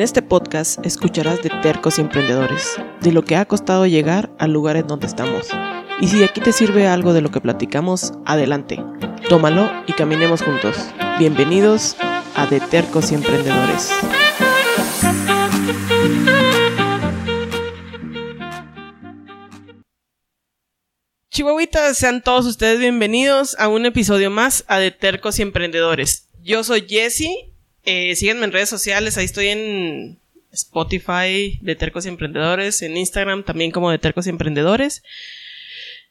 En este podcast escucharás de tercos y emprendedores, de lo que ha costado llegar al lugar en donde estamos. Y si aquí te sirve algo de lo que platicamos, adelante, tómalo y caminemos juntos. Bienvenidos a De Tercos y Emprendedores. Chihuahuitas, sean todos ustedes bienvenidos a un episodio más a De Tercos y Emprendedores. Yo soy Jesse, eh, síganme en redes sociales, ahí estoy en Spotify de Tercos y Emprendedores, en Instagram también como de Tercos y Emprendedores.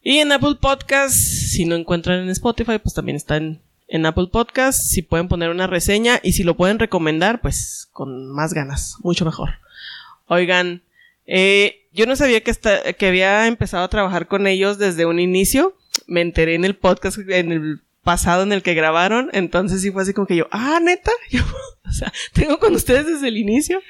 Y en Apple Podcasts, si no encuentran en Spotify, pues también está en, Apple Podcasts. Si pueden poner una reseña y si lo pueden recomendar, pues con más ganas, mucho mejor. Oigan, eh, yo no sabía que, que había empezado a trabajar con ellos desde un inicio. Me enteré en el podcast, en el pasado en el que grabaron. Entonces sí fue así como que yo, ah, neta, yo, o sea, tengo con ustedes desde el inicio.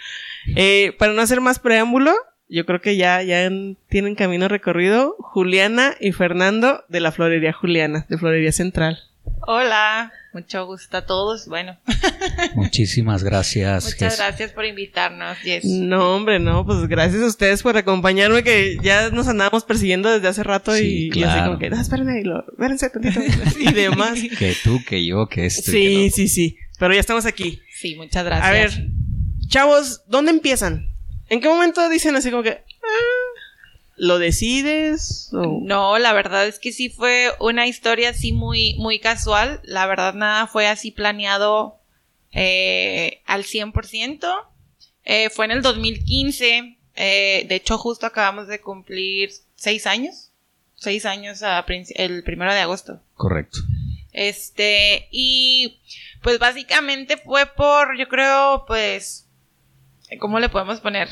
Eh, para no hacer más preámbulo, yo creo que ya, ya en- tienen camino recorrido Juliana y Fernando de la Florería Juliana, de Florería Central. Hola, mucho gusto a todos. Bueno, Muchísimas gracias. muchas Jess. gracias por invitarnos, Jess. No, hombre, no, pues gracias a ustedes por acompañarme, que ya nos andábamos persiguiendo desde hace rato Sí, y, y así como que, no, espérenme, y lo, espérense tantito, y demás. Que tú, que yo, que esto. y que Sí, sí, sí, pero ya estamos aquí. Sí, muchas gracias. A ver, chavos, ¿dónde empiezan? ¿En qué momento dicen así como que, lo decides? O- No, la verdad es que sí fue una historia así muy, muy casual. La verdad nada fue así planeado eh, al 100%. Eh, fue en el 2015. eh, de hecho, justo acabamos de cumplir seis años. Seis años a el primero de agosto. Correcto. Este, y pues básicamente fue por, yo creo, pues, ¿cómo le podemos poner?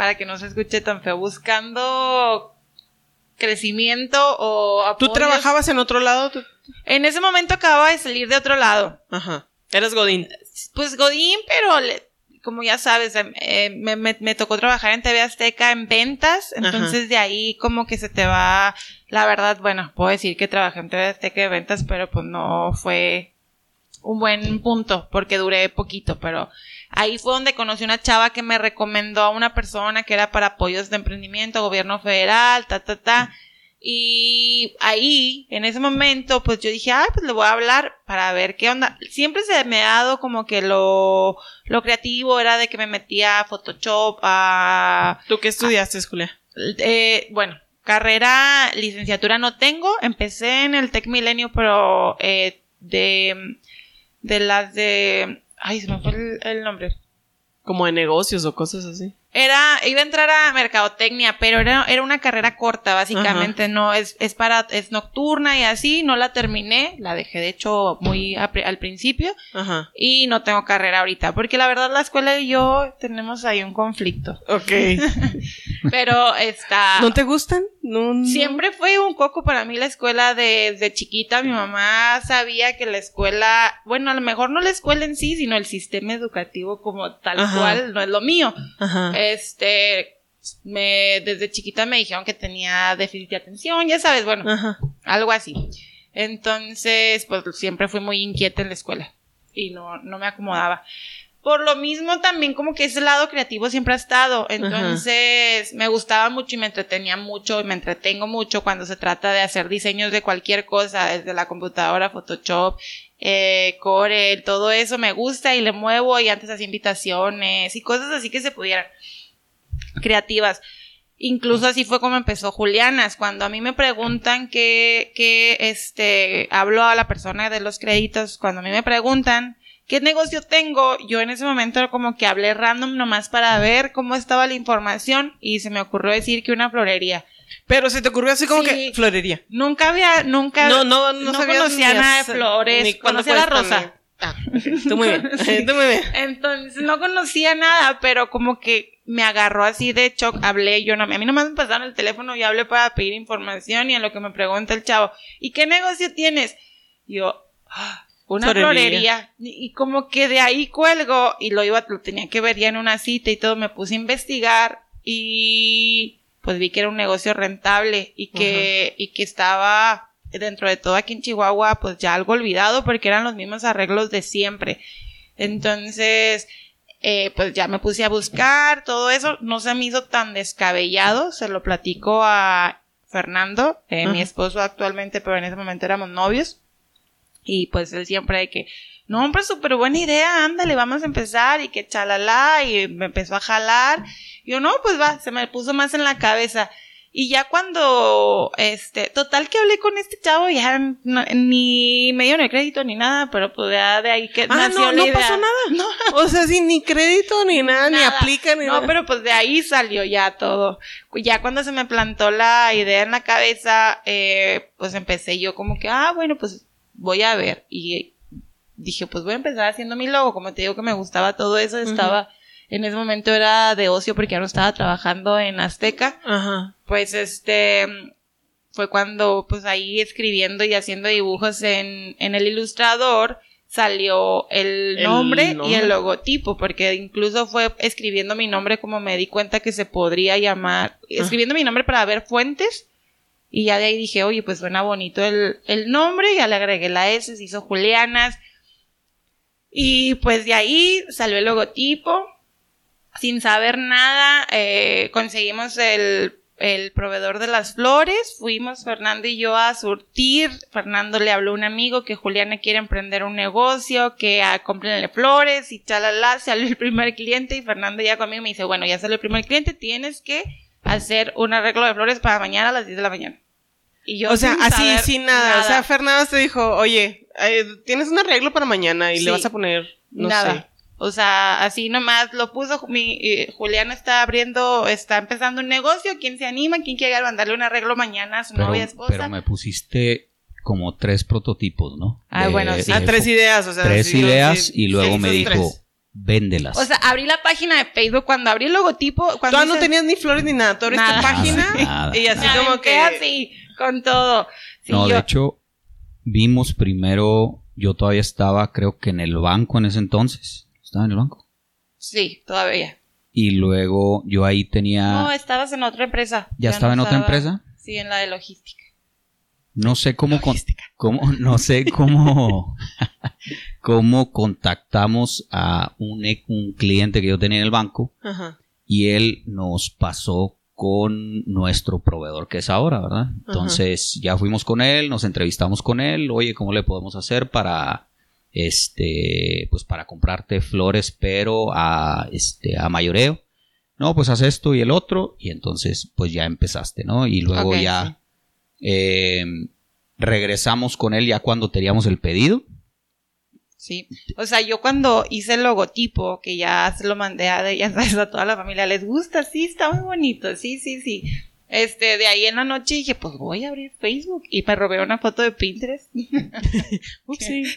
Para que no se escuche tan feo, buscando crecimiento o ¿Tú apoyos. trabajabas en otro lado? ¿Tú- En ese momento acababa de salir de otro lado. Ajá. Eras Godín. Pues Godín, pero le- como ya sabes, em, eh, me, me- me tocó trabajar en TV Azteca en ventas, entonces de ahí como que se te va, la verdad, bueno, puedo decir que trabajé en TV Azteca de ventas, pero pues no fue un buen punto, porque duré poquito, pero ahí fue donde conocí una chava que me recomendó a una persona que era para apoyos de emprendimiento, gobierno federal, ta, ta, ta. Y ahí, en ese momento, pues yo dije, ah, pues le voy a hablar para ver qué onda. Siempre se me ha dado como que lo, lo creativo era de que me metía a Photoshop, a, ¿Tú qué estudiaste, Julia? eh, bueno, carrera, licenciatura no tengo. Empecé en el Tec Milenio, pero eh, de, de las de, ay, se me fue el, el nombre. Como de negocios o cosas así. Era, iba a entrar a mercadotecnia, pero era, era una carrera corta, básicamente, no, es, es para, es nocturna y así, no la terminé, la dejé de hecho muy a al principio, Ajá. y no tengo carrera ahorita, porque la verdad la escuela y yo tenemos ahí un conflicto, Ok. pero está... ¿No te gustan? No, no. Siempre fue un coco para mí la escuela de, de chiquita. Mi mamá sabía que la escuela, bueno, a lo mejor no la escuela en sí, sino el sistema educativo como tal Ajá. cual, no es lo mío. Ajá. Este, me, desde chiquita me dijeron que tenía déficit de atención, ya sabes, bueno, Ajá. algo así. Entonces, pues siempre fui muy inquieta en la escuela y no, no me acomodaba. Por lo mismo también como que ese lado creativo siempre ha estado. Entonces me gustaba mucho y me entretenía mucho y me entretengo mucho cuando se trata de hacer diseños de cualquier cosa, desde la computadora, Photoshop, eh, Corel, todo eso me gusta y le muevo y antes hacía invitaciones y cosas así que se pudieran creativas. Incluso así fue como empezó Julianas. Cuando a mí me preguntan que, que este, hablo a la persona de los créditos, cuando a mí me preguntan qué negocio tengo, yo en ese momento como que hablé random nomás para ver cómo estaba la información y se me ocurrió decir que una florería. Pero se te ocurrió así como Sí. que florería. Nunca había, nunca, No, no, no, sabías conocía nada de flores, ni conocía la rosa. Ah. Tú muy bien. Tú muy bien. Entonces no conocía nada, pero como que me agarró así de shock. Hablé, yo no, a mí nomás me pasaron el teléfono y hablé para pedir información y en lo que me pregunta el chavo, ¿y qué negocio tienes? Y yo, "Ah, una Florería. florería. Y, como que de ahí cuelgo y lo iba, lo tenía que ver ya en una cita y todo, me puse a investigar y pues vi que era un negocio rentable y que, y que estaba dentro de todo aquí en Chihuahua, pues ya algo olvidado porque eran los mismos arreglos de siempre. Entonces, eh, pues ya me puse a buscar todo eso. No se me hizo tan descabellado. Se lo platico a Fernando, eh, mi esposo actualmente, pero en ese momento éramos novios. Y pues él siempre de que, no, hombre, súper buena idea, ándale, vamos a empezar y que chalala, y me empezó a jalar. Y yo, no, pues va, se me puso más en la cabeza. Y ya cuando, este, total que hablé con este chavo, ya no- ni me dieron el crédito ni nada, pero pues ya de ahí que Ah, nació no, la no idea. pasó nada. O sea, sin ni crédito ni nada, ni aplica ni No, nada. pero pues de ahí salió ya todo. Ya cuando se me plantó la idea en la cabeza, eh, pues empecé yo como que, ah, bueno, pues voy a ver. Y dije, pues voy a empezar haciendo mi logo. Como te digo que me gustaba todo eso, estaba, en ese momento era de ocio porque ya no estaba trabajando en Azteca. Ajá. Pues este, fue cuando pues ahí escribiendo y haciendo dibujos en, en el ilustrador salió el El nombre, y el logotipo, porque incluso fue escribiendo mi nombre como me di cuenta que se podría llamar, escribiendo mi nombre para ver fuentes, y ya de ahí dije, oye, pues suena bonito el, el nombre, ya le agregué la S, se hizo Julianas, y pues de ahí salió el logotipo, sin saber nada, eh, conseguimos el, el proveedor de las flores, fuimos Fernando y yo a surtir, Fernando le habló a un amigo que Juliana quiere emprender un negocio, que ah, cómprenle flores y chalala, salió el primer cliente y Fernando ya conmigo me dice, bueno, ya salió el primer cliente, tienes que hacer un arreglo de flores para mañana a las 10 de la mañana. Y yo o sea, sin así, saber sin nada. O sea, Fernando te dijo, oye, eh, tienes un arreglo para mañana y Sí. le vas a poner, no Nada. sé. O sea, así nomás lo puso. Mi, eh, Juliana está abriendo, está empezando un negocio. ¿Quién se anima? ¿Quién quiere mandarle un arreglo mañana a su Pero, novia esposa? pero me pusiste como tres prototipos, ¿no? Ah, bueno, sí. Ah, tres ideas, o sea. Tres sí, ideas sí, y luego sí, me dijo, tres. Véndelas. O sea, abrí la página de Facebook. Cuando abrí el logotipo. Cuando Tú no tenías ni flores ni nada. Tú abriste Nada. página Nada, y así como que. así, con todo. Sí, no, yo- de hecho, vimos primero, yo todavía estaba, creo que en el banco en ese entonces. Estaba en el banco. Sí, todavía. Y luego yo ahí tenía, No, estabas en otra empresa. ¿Ya estaba en otra empresa? Sí, en la de logística. no sé cómo, con- cómo no sé cómo, cómo contactamos a un, un cliente que yo tenía en el banco Ajá. y él nos pasó con nuestro proveedor que es ahora, ¿verdad? Entonces ya fuimos con él, nos entrevistamos con él, oye, ¿cómo le podemos hacer para este pues para comprarte flores pero a este a mayoreo? No, pues haz esto y el otro y entonces pues ya empezaste, ¿no? Y luego ya eh, regresamos con él ya cuando teníamos el pedido. Sí. O sea, yo cuando hice el logotipo, que ya se lo mandé a, ya sabes, a toda la familia, les gusta, sí, está muy bonito, sí, sí, sí. Este, de ahí en la noche dije, pues voy a abrir Facebook. Y me robé una foto de Pinterest. Upsi. Sí,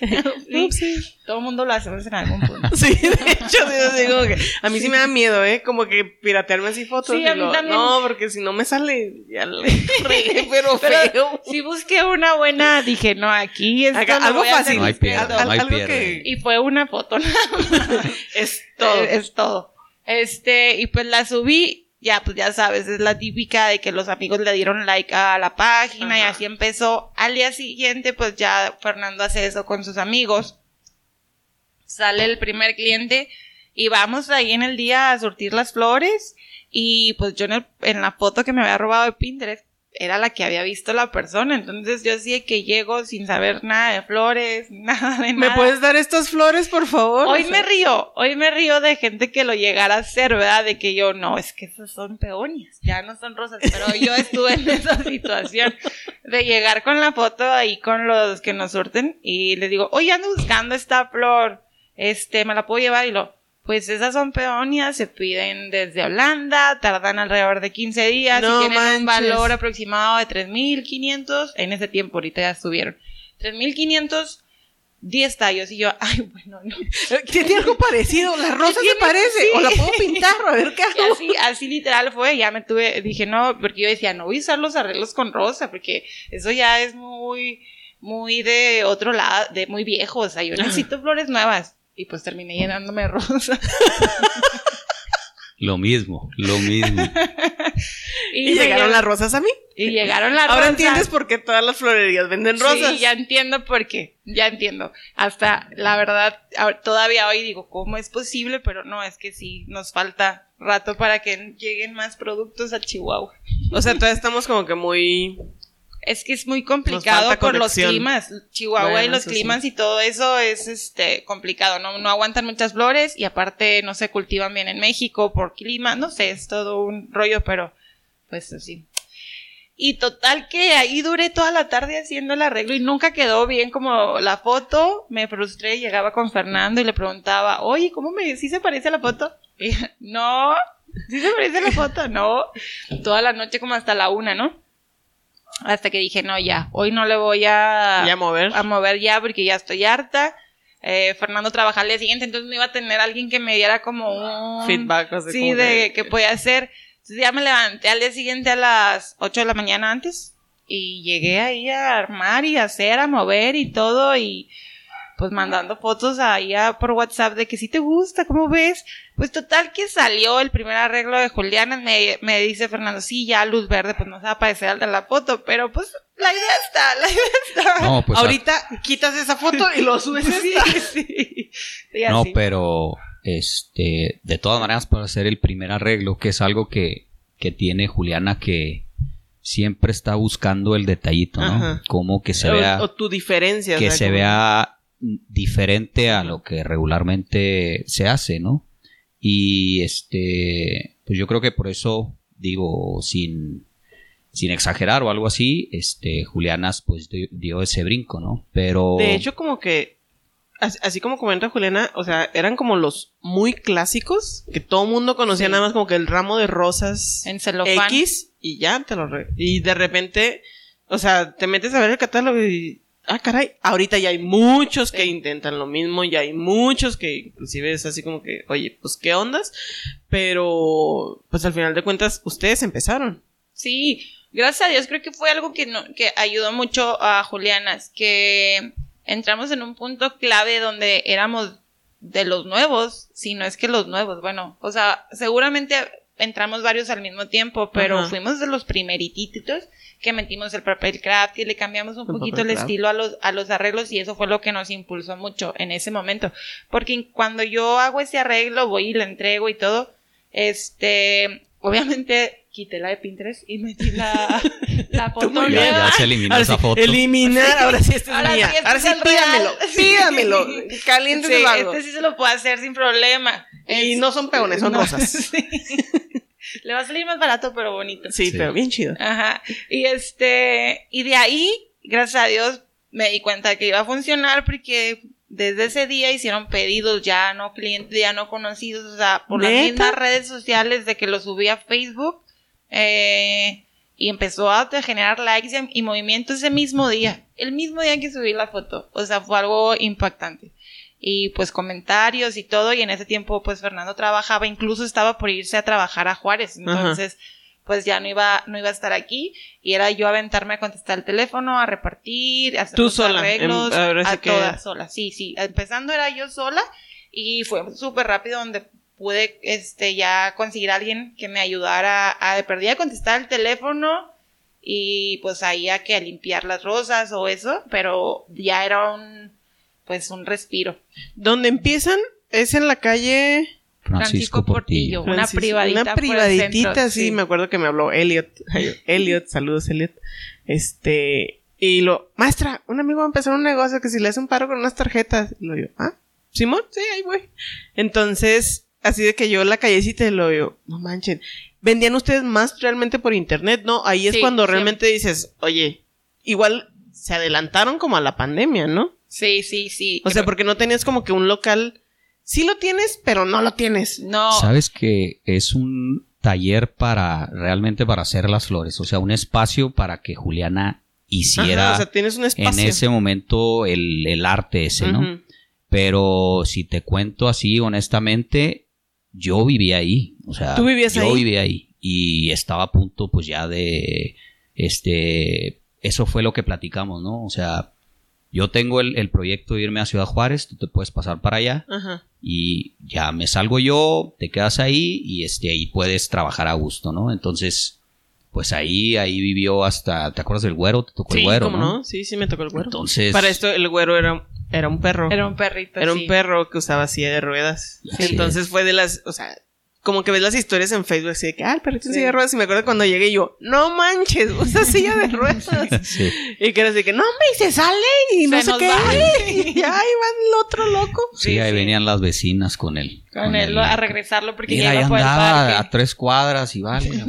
Upsi. Todo el mundo lo hacemos en algún punto. Sí, de hecho, sí, como que a mí sí me da miedo, ¿eh? Como que piratearme así fotos. Sí, y a mí lo- también. No, porque si no me sale, ya le regué, pero, Pero feo. si busqué una buena, dije, no, aquí lo algo fácil. No hay pierde, discreto. no hay algo pierde. Y fue una foto nada más. Es todo. Es, es todo. Este, y pues la subí, ya, pues ya sabes, es la típica de que los amigos le dieron like a la página y así empezó. Al día siguiente, pues ya Fernando hace eso con sus amigos. Sale el primer cliente y vamos ahí en el día a surtir las flores. Y pues yo en, el- en la foto que me había robado de Pinterest era la que había visto la persona. Entonces yo sí que llego sin saber nada de flores, nada de ¿Me nada. puedes dar estas flores, por favor? Hoy O sea, me río, hoy me río de gente que lo llegara a hacer, ¿verdad? De que yo, no, es que esas son peonias, ya no son rosas, pero yo estuve en esa situación de llegar con la foto ahí con los que nos surten y les digo, oye, ando buscando esta flor, este, me la puedo llevar y lo, pues esas son peonias, se piden desde Holanda, tardan alrededor de 15 días No y tienen un valor aproximado de 3.500, en ese tiempo ahorita ya subieron, 3.500 10 tallos y yo, ay, bueno, no. Tiene algo parecido, la rosa se parece, sí. o la puedo pintar, a ver qué hago. así, así literal fue, ya me tuve, dije, no, porque yo decía, no voy a usar los arreglos con rosa, porque eso ya es muy, muy de otro lado, de muy viejo, o sea, yo necesito flores nuevas. Y pues terminé llenándome de rosa. Lo mismo, lo mismo. y, llegaron las rosas a mí. Y llegaron las rosas. Ahora entiendes por qué todas las florerías venden rosas. Sí, ya entiendo por qué. Ya entiendo. Hasta, la verdad, todavía hoy digo, ¿cómo es posible? Pero no, es que sí, nos falta rato para que lleguen más productos a Chihuahua. O sea, todavía estamos como que muy es que es muy complicado por los climas. Chihuahua y los climas y todo eso es este complicado, ¿no? No aguantan muchas flores y aparte no se cultivan bien en México por clima, no sé, es todo un rollo, pero pues así. Y total que ahí duré toda la tarde haciendo el arreglo y nunca quedó bien como la foto. Me frustré, llegaba con Fernando y le preguntaba, oye, ¿cómo me, sí se parece a la foto? Y, no, ¿sí se parece a la foto? No. Toda la noche como hasta la una, ¿no? Hasta que dije, no, ya, hoy no le voy a, a mover ya porque ya estoy harta. Eh, Fernando trabaja al día siguiente, entonces no iba a tener alguien que me diera como un feedback. Así sí, de qué podía hacer. Entonces ya me levanté al día siguiente a las 8 de la mañana antes y llegué ahí a armar y a hacer, a mover y todo y pues mandando fotos ahí por WhatsApp de que si te gusta, ¿cómo ves? Pues total que salió el primer arreglo de Juliana, me, me dice Fernando, sí, ya luz verde, pues no se va a parecer al de la foto, pero pues la idea está, la idea está. No, pues Ahorita quitas esa foto y lo subes sí, sí. no, pero este, de todas maneras para hacer el primer arreglo, que es algo que, que tiene Juliana que siempre está buscando el detallito, ¿no? Como que se vea... O tu diferencia. Que se vea diferente a lo que regularmente se hace, ¿no? Y este, pues yo creo que por eso digo, sin, sin exagerar o algo así, este, Julianas pues dio, ese brinco, ¿no? Pero... De hecho, como que, así, como comenta Juliana, o sea, eran como los muy clásicos, que todo mundo conocía nada más como que el ramo de rosas en X y ya te lo... y de repente, o sea, te metes a ver el catálogo y ah, caray, ahorita ya hay muchos que intentan lo mismo, ya hay muchos que inclusive es así como que, oye, pues qué ondas, pero pues al final de cuentas ustedes empezaron. Sí, gracias a Dios creo que fue algo que, no, que ayudó mucho a Juliana, que entramos en un punto clave donde éramos de los nuevos, si no es que los nuevos, bueno, o sea, seguramente entramos varios al mismo tiempo, pero fuimos de los primerititos que metimos el papel craft y le cambiamos un poquito el estilo a los, a los arreglos y eso fue lo que nos impulsó mucho en ese momento. Porque cuando yo hago ese arreglo, voy y le entrego y todo, este, obviamente quité la de Pinterest y metí la, la foto. Ya, ya, se eliminó esa foto. Eliminar, ahora sí esta es mía. ahora sí, pídamelo, pídamelo. Caliente sí, Este sí se lo puedo hacer sin problema. Y no son peones, son rosas. Le va a salir más barato, pero bonito. Sí, pero bien chido. Ajá. Y este, y de ahí, gracias a Dios, me di cuenta que iba a funcionar porque desde ese día hicieron pedidos ya no clientes, ya no conocidos, o sea, por las mismas redes sociales de que lo subí a Facebook. Eh, y empezó a generar likes y movimientos ese mismo día, el mismo día que subí la foto. O sea, fue algo impactante y pues comentarios y todo y en ese tiempo pues Fernando trabajaba, incluso estaba por irse a trabajar a Juárez, entonces pues ya no iba no iba a estar aquí y era yo aventarme a contestar el teléfono, a repartir, a hacer Tú sola, arreglos, a todas sola, sí, sí, empezando era yo sola y fue súper rápido donde pude este ya conseguir a alguien que me ayudara a de perdida a contestar el teléfono y pues ahí a que a limpiar las rosas o eso, pero ya era un pues un respiro. Donde empiezan es en la calle Francisco, Portillo. una privadita. Una privaditita, sí, me acuerdo que me habló Elliot. Elliot, saludos Elliot. Este, y lo, maestra, un amigo va a empezar un negocio que si le hace un paro con unas tarjetas. Y lo yo, ah, Simón, sí, ahí voy. Entonces, así de que yo la callecita y lo yo, no manchen. ¿Vendían ustedes más realmente por internet? No, ahí es cuando realmente dices, oye, igual se adelantaron como a la pandemia, ¿no? Sí, sí, sí. O sea, porque no tenías como que un local. Sí lo tienes, pero no lo tienes. No. Sabes que es un taller para realmente para hacer las flores, o sea, un espacio para que Juliana hiciera o sea, tienes un espacio. en ese momento el, arte ese, ¿no? Pero si te cuento así honestamente, yo vivía ahí, o sea, ¿Tú vivías yo vivía ahí y estaba a punto pues ya de este eso fue lo que platicamos, ¿no? O sea, yo tengo el, el proyecto de irme a Ciudad Juárez, tú te puedes pasar para allá Ajá. y ya me salgo yo, te quedas ahí y este, ahí puedes trabajar a gusto, ¿no? Entonces, pues ahí, ahí vivió hasta, ¿te acuerdas del güero? Te tocó Sí, el güero, ¿cómo ¿no? no? Sí, sí me tocó el güero. Entonces, Para esto el güero era, era un perro. Era un perrito. Era sí. un perro que usaba silla de ruedas. Sí. Entonces fue de las, o sea, como que ves las historias en Facebook así de que, ah, el perrito en Sí. silla de ruedas. Y me acuerdo cuando llegué yo, no manches, usa silla de ruedas. sí. y que era así que, no, hombre, y se sale y no Se sé nos qué. va. Y ya, ahí va el otro loco. Sí, Sí, ahí sí. venían las vecinas con él. Con él a regresarlo porque Mira, ya iba el andaba a tres cuadras y vale.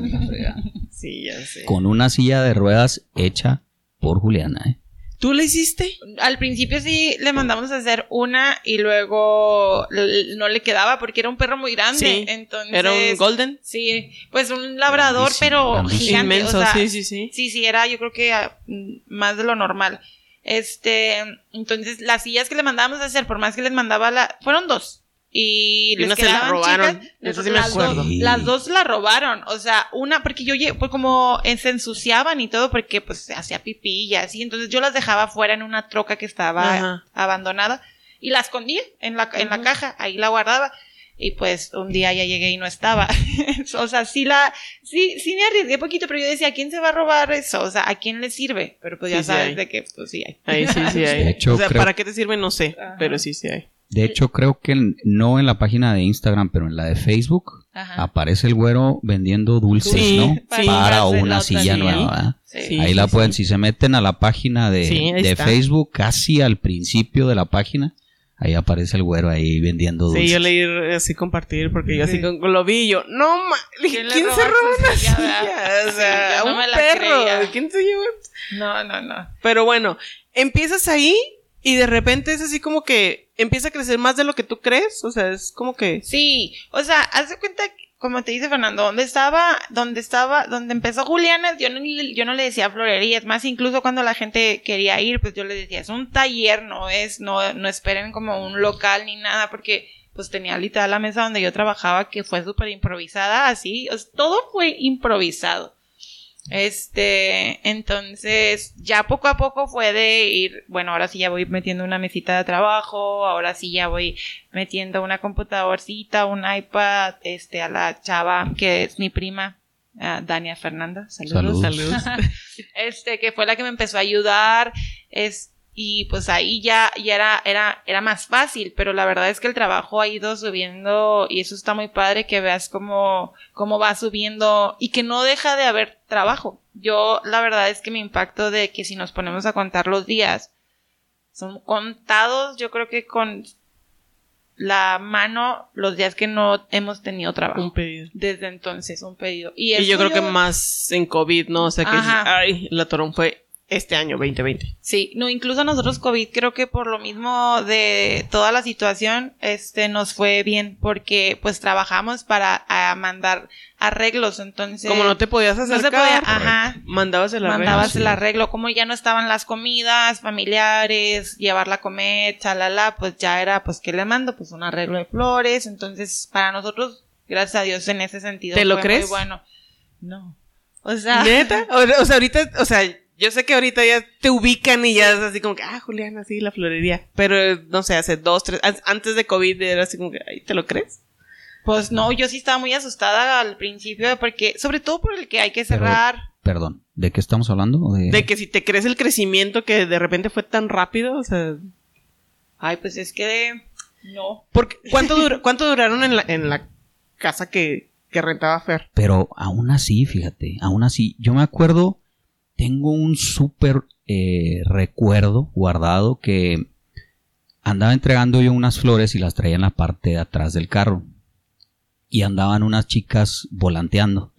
Sí, ya sé. con una silla de ruedas hecha por Juliana, ¿eh? ¿Tú le hiciste? Al principio sí le mandamos a hacer una y luego no le quedaba porque era un perro muy grande. Sí, Entonces. Era un golden. Sí, pues un labrador, Grandísimo, pero grandísimo. gigante. Inmenso, o sea, sí, sí, sí. Sí, sí, era yo creo que mm, más de lo normal. Este, entonces las sillas que le mandábamos a hacer, por más que les mandaba la, fueron dos. Y, Y les una se la robaron, chicas, eso sí me las acuerdo. Dos, Sí. las dos la robaron, o sea, una, porque yo pues como se ensuciaban y todo, porque pues se hacía pipí y así, entonces yo las dejaba fuera en una troca que estaba Ajá. abandonada y la escondía en la, en la caja, ahí la guardaba. Y pues un día ya llegué y no estaba. o sea, sí la, sí, sí me arriesgué poquito, pero yo decía, ¿a quién se va a robar eso? O sea, ¿a quién le sirve? Pero pues ya Sí, sí sabes hay. de que, pues sí hay. Ahí sí, sí hay. De hecho, o sea, creo- ¿para qué te sirve? No sé, Ajá. pero sí, sí hay. De hecho, creo que en- no en la página de Instagram, pero en la de Facebook, Ajá. aparece el güero vendiendo dulces, Sí, ¿no? sí. Para una la silla nueva. ahí la pueden, si se meten a la página de, de. Facebook, casi al principio de la página, ahí aparece el güero ahí vendiendo dulces. Sí, yo leí así compartir porque yo así Sí. con- lo vi y yo, no ma, le dije, ¿Quién le ¿quién se una silla? O sea, Sí, yo no un perro. creía. ¿Quién se lleva? No, no, no. Pero bueno, empiezas ahí y de repente es así como que empieza a crecer más de lo que tú crees. O sea, es como que. Sí, o sea, haz de cuenta, como te dice Fernando, donde estaba, donde estaba, donde empezó Juliana, yo no, yo no le decía florería, es más, incluso cuando la gente quería ir, pues yo le decía, es un taller, no es, no, no esperen como un local ni nada, porque pues tenía literal la mesa donde yo trabajaba que fue súper improvisada, así, o sea, todo fue improvisado. Este, entonces, ya poco a poco fue de ir, bueno, ahora sí ya voy metiendo una mesita de trabajo, ahora sí ya voy metiendo una computadorcita, un iPad, este, a la chava que es mi prima, a Dania Fernanda, saludos. Saludos. Saludos. Este, que fue la que me empezó a ayudar, es, y pues ahí ya, ya era, era, era más fácil, pero la verdad es que el trabajo ha ido subiendo y eso está muy padre que veas cómo, cómo va subiendo y que no deja de haber trabajo. Yo, la verdad es que me impacto de que si nos ponemos a contar los días, son contados, yo creo que con la mano los días que no hemos tenido trabajo. Un pedido. Desde entonces, un pedido. Y, Y yo creo que más en COVID, ¿no? O sea que, Ajá. ay, la torón fue este año, 2020. Sí, no, incluso nosotros COVID creo que por lo mismo de toda la situación, este, nos fue bien porque pues trabajamos para a mandar arreglos, entonces. Como no te podías no acercar, se podía, ajá, mandabas el arreglo. mandabas sí. el arreglo, como ya no estaban las comidas familiares, llevarla a comer, chalala, pues ya era, pues, ¿qué le mando? Pues un arreglo de flores, entonces para nosotros, gracias a Dios en ese sentido. ¿Te lo fue crees? Muy bueno. No. O sea. ¿Neta? O, o sea, ahorita, o sea, yo sé que ahorita ya te ubican y ya es así como que, ah, Juliana, sí, la florería. Pero, no sé, hace dos, tres, an- antes de COVID era así como que, ay, ¿te lo crees? Pues no, yo sí estaba muy asustada al principio porque, sobre todo por el que hay que Pero- cerrar. Perdón, ¿de qué estamos hablando? ¿O de- De que si te crees el crecimiento que de repente fue tan rápido, o sea, Ay, pues es que no. porque, ¿cuánto, dur- cuánto duraron en la, en la casa que, que rentaba Fer? Pero aún así, fíjate, aún así, yo me acuerdo, tengo un súper eh, recuerdo guardado que andaba entregando yo unas flores y las traía en la parte de atrás del carro. Y andaban unas chicas volanteando.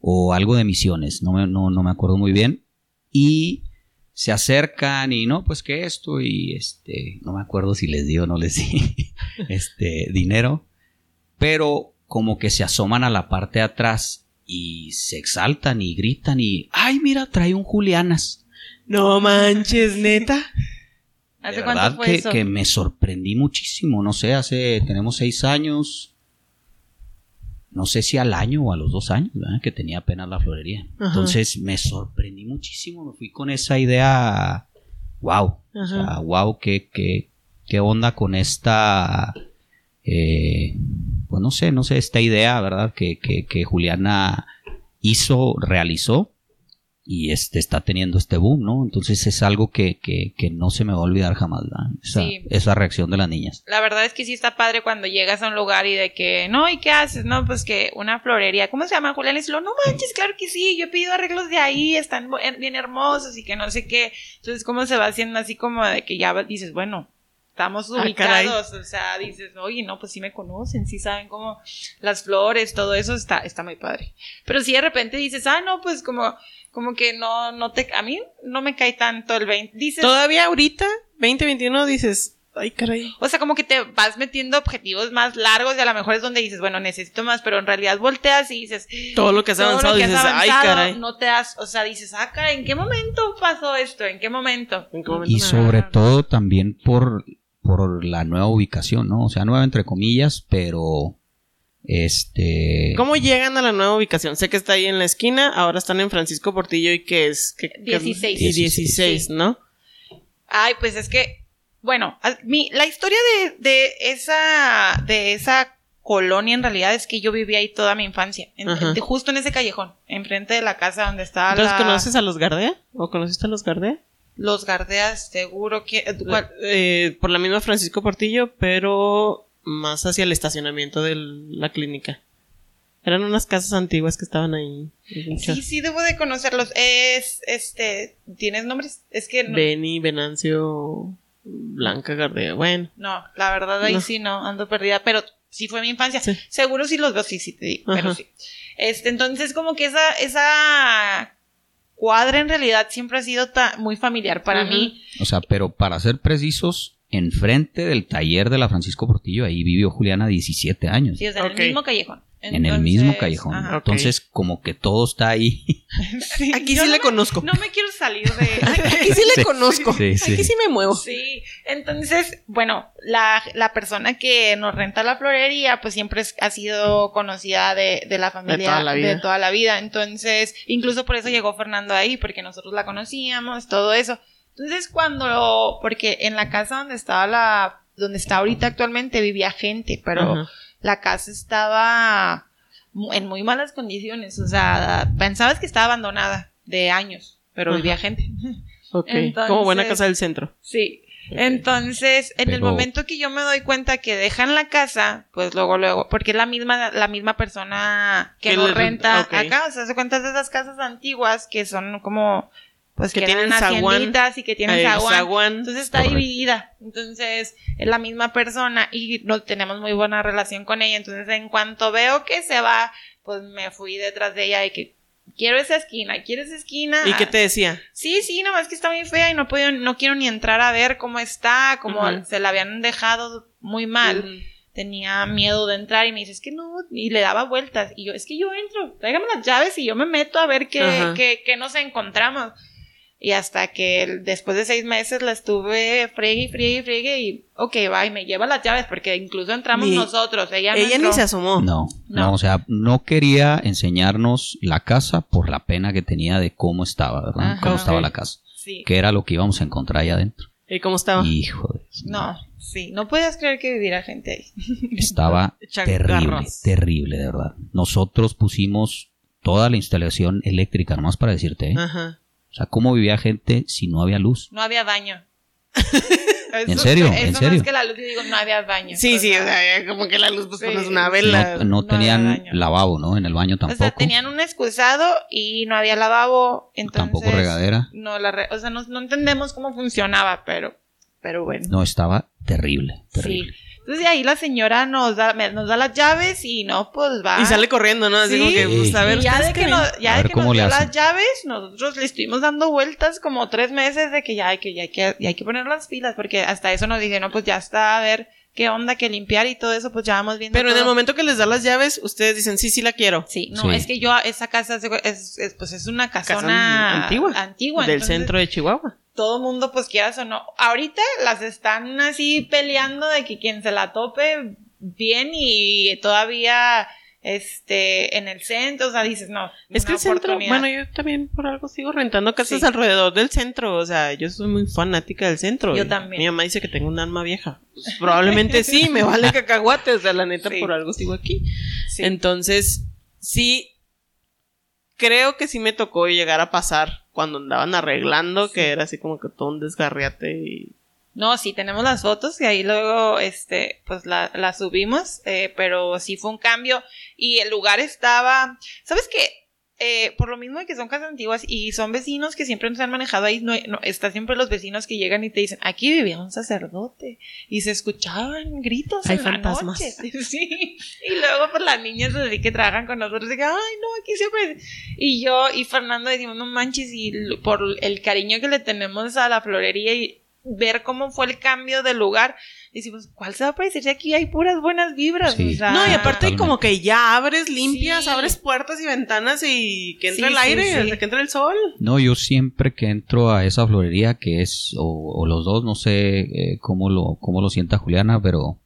o algo de misiones, no me, no, no me acuerdo muy bien. Y se acercan y no, pues que esto y este, no me acuerdo si les di o no les di este dinero, pero como que se asoman a la parte de atrás y se exaltan y gritan y, ay, mira, trae un Julianas. No manches, neta. ¿Hace De verdad fue que, eso? que me sorprendí muchísimo, no sé, hace, tenemos seis años, no sé si al año o a los dos años, ¿verdad? que tenía apenas la florería. Ajá. Entonces me sorprendí muchísimo, me fui con esa idea wow. O sea, wow, qué, qué, qué onda con esta, eh, pues no sé, no sé, esta idea, ¿verdad? Que, que, que Juliana hizo, realizó y este está teniendo este boom, ¿no? Entonces es algo que, que, que no se me va a olvidar jamás, ¿verdad? Esa, Sí. esa reacción de las niñas. La verdad es que sí está padre cuando llegas a un lugar y de que, no, ¿y qué haces? No, pues que una florería, ¿cómo se llama? Julián y lo, no manches, claro que sí, yo he pedido arreglos de ahí, están bien hermosos y que no sé qué. Entonces, ¿cómo se va haciendo así como de que ya dices, bueno, estamos Ah, ubicados? o sea, dices, oye, no, pues sí me conocen, sí saben cómo las flores, todo eso está, está muy padre. Pero si de repente dices, ah, no, pues como, como que no, no te, a mí no me cae tanto el 20. Dices, Todavía ahorita, 2021, dices, ay, caray. o sea, como que te vas metiendo objetivos más largos y a lo mejor es donde dices, bueno, necesito más, pero en realidad volteas y dices, Todo lo que has avanzado, que has dices, ay, avanzado, caray. no te has, o sea, dices, ah, caray, ¿en qué momento pasó esto? ¿En qué momento? ¿En qué momento Y sobre todo también por, por la nueva ubicación, ¿no? O sea, nueva entre comillas, pero este... ¿Cómo llegan a la nueva ubicación? Sé que está ahí en la esquina, ahora están en Francisco Portillo y que es... Que, que- 16. Y 16, ¿no? Ay, pues es que, bueno, a- mi, la historia de, de esa, de esa colonia en realidad es que yo viví ahí toda mi infancia, en- justo en ese callejón, enfrente de la casa donde estaba Entonces, la- ¿conoces a los Gardea? ¿O conociste a los Gardea? Los Gardeas, seguro que, ¿cuál? Eh, por la misma Francisco Portillo, pero más hacia el estacionamiento de la clínica. Eran unas casas antiguas que estaban ahí. Sí, sí, debo de conocerlos. Es, este, ¿tienes nombres? Es que no, Beni, Venancio, Blanca Gardea. Bueno, no, la verdad ahí No. sí no, ando perdida, pero sí fue mi infancia. Sí. Seguro sí los veo, sí, sí te digo, pero sí. Este, entonces como que esa, esa cuadra en realidad siempre ha sido muy familiar para mí. O sea, pero para ser precisos, enfrente del taller de la Francisco Portillo, ahí vivió Juliana 17 años. Sí, o sea, en el mismo callejón. En el mismo callejón. ajá. Entonces, como que todo está ahí. Sí, aquí sí no le me- conozco. No me quiero salir de... Aquí sí le Sí. conozco. Sí, sí. Aquí sí me muevo. Sí, entonces, bueno, la, la persona que nos renta la florería, pues siempre es- ha sido conocida de, de la familia toda la vida. de toda la vida. Entonces, incluso por eso llegó Fernando ahí, porque nosotros la conocíamos, todo eso. Entonces, cuando, porque en la casa donde estaba la, donde está ahorita actualmente vivía gente, pero Ajá. La casa estaba en muy malas condiciones. O sea, pensabas que estaba abandonada de años, pero Ajá. vivía gente. Ok. Entonces- Como buena casa del centro. Sí. Entonces, en el momento que yo me doy cuenta que dejan la casa, pues luego, luego, porque es la misma, la misma persona que le renta renta, ok. acá, o sea, se cuenta de esas casas antiguas que son como, pues Que que, tienen hacienditas y que tienen El zaguán. zaguán. Entonces está Correcto. dividida. Entonces, es la misma persona y no tenemos muy buena relación con ella. Entonces, en cuanto veo que se va, pues me fui detrás de ella y que quiero esa esquina, quiero esa esquina. ¿Y qué te decía? Sí, sí, nomás que está muy fea y no puedo, no quiero ni entrar a ver cómo está, como se la habían dejado muy mal. Tenía miedo de entrar y me dice, es que no, y le daba vueltas. Y yo, es que yo entro, tráigame las llaves y yo me meto a ver qué, qué, qué nos encontramos. Y hasta que después de seis meses la estuve friegue y friegue y friegue y, ok, va, y me lleva las llaves porque incluso entramos Ni- nosotros. Ella, no Ella ni se asomó. No, no, No. o sea, no quería enseñarnos la casa por la pena que tenía de cómo estaba, ¿verdad? Ajá. Cómo estaba la casa. Sí. Que era lo que íbamos a encontrar ahí adentro. ¿Y cómo estaba? Hijo de... No, sí, no podías creer que viviera gente ahí. Estaba terrible, terrible, de verdad. Nosotros pusimos toda la instalación eléctrica, nomás para decirte, ¿eh? Ajá. O sea, ¿cómo vivía gente si no había luz? No había baño. ¿En serio? Eso ¿En no serio? es que la luz, yo digo, no había baño. Sí, O sí, sea, o sea, como que la luz pues Sí. pones una vela. No, no no tenían lavabo, ¿no? En el baño O tampoco. sea, tenían un excusado y no había lavabo, entonces... Tampoco regadera. No, la re- o sea, no, no entendemos cómo funcionaba, pero, pero bueno. No, estaba terrible, terrible. Sí. Entonces de ahí la señora nos da, me- nos da las llaves y no, pues va. Y sale corriendo, ¿no? Así Sí. como que, pues, a ver, Y ya ¿ustedes de que, nos, ya de que nos dio las llaves, nosotros le estuvimos dando vueltas como tres meses de que ya hay que, ya hay que, ya hay que poner las pilas, porque hasta eso nos dice, no, pues ya está, a ver qué onda, que limpiar y todo eso, pues ya vamos viendo. Pero en el momento que les da las llaves, ustedes dicen, sí, sí la quiero. Sí, no, Sí. es que yo, esa casa es, es- es, pues es una Casa casona antigua. antigua del entonces, centro de Chihuahua. Todo mundo, pues quieras o no. Ahorita las están así peleando de que quien se la tope bien y todavía este, en el centro, o sea, dices, no. Es que el centro, bueno, yo también por algo sigo rentando casas alrededor del centro, o sea, yo soy muy fanática del centro. Yo también. Mi mamá dice que tengo un alma vieja. Pues, probablemente sí, me vale cacahuate, o sea, la neta, por algo sigo aquí. Entonces, sí, creo que sí me tocó llegar a pasar cuando andaban arreglando, que era así como que todo un desgarriate y no, sí, tenemos las fotos y ahí luego, este, pues la, la subimos, eh, pero sí fue un cambio y el lugar estaba, ¿sabes qué? Eh, por lo mismo de que son casas antiguas y son vecinos que siempre nos han manejado ahí, no, no, está siempre los vecinos que llegan y te dicen, aquí vivía un sacerdote y se escuchaban gritos Hay fantasmas. Sí. Y luego pues las niñas así que trabajan con nosotros y que, ay no, aquí siempre. Y yo y Fernando decimos, no manches, y por el cariño que le tenemos a la florería y ver cómo fue el cambio de lugar. Y decimos, ¿cuál se va a parecer? Si aquí hay puras buenas vibras. no, y aparte como que ya abres limpias, abres puertas y ventanas y que entre el aire, que entre el sol. No, yo siempre que entro a esa florería, que es, o, los dos, no sé eh, cómo, lo, cómo lo sienta Juliana, pero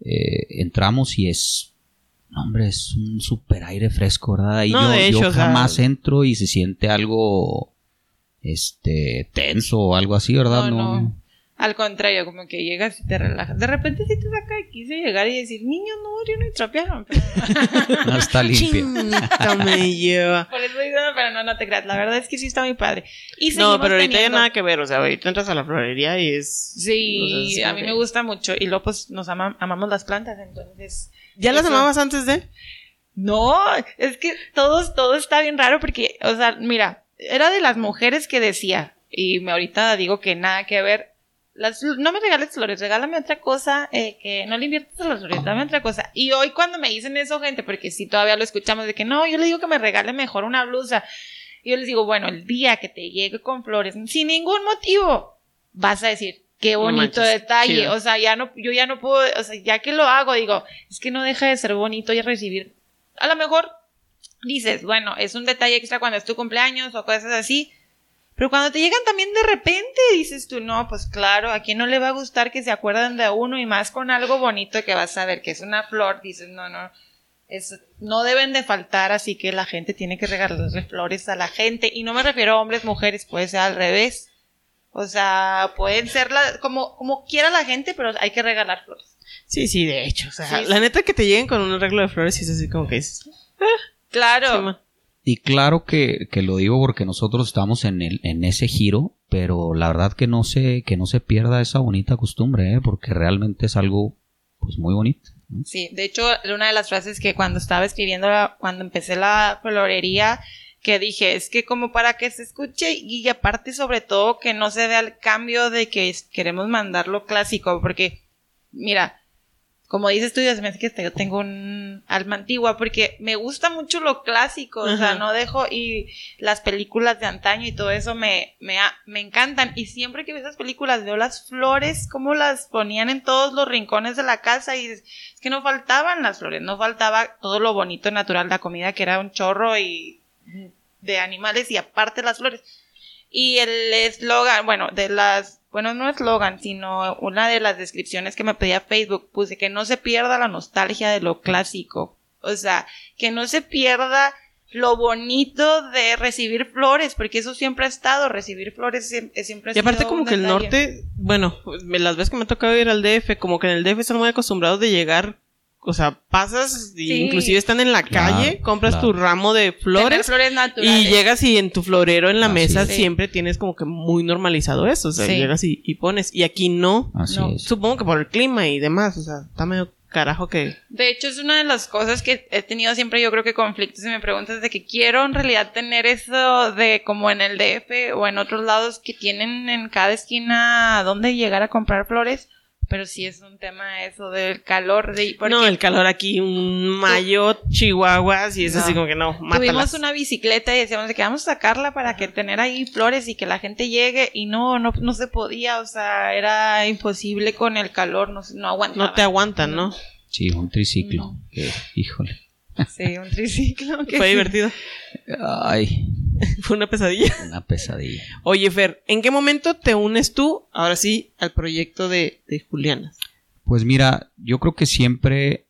eh, entramos y es hombre, es un super aire fresco, ¿verdad? Y yo, jamás entro y se siente algo este tenso o algo así, ¿verdad? No, no. Al contrario, como que llegas y te relajas. De repente si te saca de quise llegar y decir, niño, no, yo no trapearon. no está limpio. me lleva. Por eso digo, pero no, no te creas. La verdad es que sí está muy padre. Y no, pero ahorita ya nada que ver. O sea, ahorita entras a la florería y es... Sí, a mí me gusta mucho. Y luego pues nos amamos las plantas, entonces... ¿Ya las amabas antes de...? No, es que todos, todo está bien raro porque, o sea, mira, era de las mujeres que decía, y me ahorita digo que nada que ver, las, no me regales flores, regálame otra cosa, eh, que no le inviertas a las flores, dame otra cosa. Y hoy cuando me dicen eso, gente, porque si todavía lo escuchamos de que no, yo le digo que me regale mejor una blusa. Y yo les digo, bueno, el día que te llegue con flores, sin ningún motivo, vas a decir, qué bonito detalle. O sea, ya no, yo ya no puedo, o sea, ya que lo hago, digo, es que no deja de ser bonito y recibir. A lo mejor dices, bueno, es un detalle extra cuando es tu cumpleaños o cosas así. Pero cuando te llegan también de repente, dices tú, no, pues claro, a quién no le va a gustar que se acuerden de uno y más con algo bonito que vas a ver, que es una flor, dices, no, no, es, no deben de faltar, así que la gente tiene que regalarle flores a la gente. Y no me refiero a hombres, mujeres, puede ser al revés. O sea, pueden ser la, como, como quiera la gente, pero hay que regalar flores. Sí, sí, de hecho. O sea, la neta que te lleguen con un arreglo de flores y es así como que es. Ah, Claro. Y claro que, que, lo digo porque nosotros estamos en, el, en ese giro, pero la verdad que no se, que no se pierda esa bonita costumbre, ¿eh? porque realmente es algo pues muy bonito. Sí, de hecho, una de las frases que cuando estaba escribiendo, cuando empecé la florería, que dije, es que como para que se escuche y aparte sobre todo que no se vea el cambio de que queremos mandarlo clásico, porque mira, como dices tú, me hace que yo tengo un alma antigua porque me gusta mucho lo clásico, o sea, no dejo y las películas de antaño y todo eso me, me, me encantan y siempre que veo esas películas veo las flores, como las ponían en todos los rincones de la casa y es que no faltaban las flores, no faltaba todo lo bonito natural, la comida que era un chorro y de animales y aparte las flores. Y el eslogan, bueno, de las, bueno, no eslogan, sino una de las descripciones que me pedía Facebook, puse que no se pierda la nostalgia de lo clásico. O sea, que no se pierda lo bonito de recibir flores, porque eso siempre ha estado, recibir flores siempre, siempre ha Y aparte como que el norte, bueno, las veces que me ha tocado ir al DF, como que en el DF están muy acostumbrados de llegar o sea, pasas y inclusive están en la calle, compras tu ramo de flores, flores y llegas y en tu florero en la mesa siempre tienes como que muy normalizado eso, o sea, llegas y, pones y aquí no, supongo que por el clima y demás, o sea, está medio carajo que... De hecho es una de las cosas que he tenido siempre yo creo que conflictos y me preguntas de que quiero en realidad tener eso de como en el DF o en otros lados que tienen en cada esquina donde llegar a comprar flores pero sí es un tema eso del calor. De, No, el calor aquí, un mayo, chihuahuas, y es así como que no, mátalas. Tuvimos una bicicleta y decíamos que vamos a sacarla para que tener ahí flores y que la gente llegue, y no, no, no se podía, o sea, era imposible con el calor, no, no aguantaba. No te aguantan, ¿no? Sí, un triciclo, híjole. Sí, un triciclo. Fue divertido. Ay. Fue una pesadilla. Una pesadilla. Oye, Fer, ¿en qué momento te unes tú, ahora sí, al proyecto de, de Juliana? Pues mira, yo creo que siempre,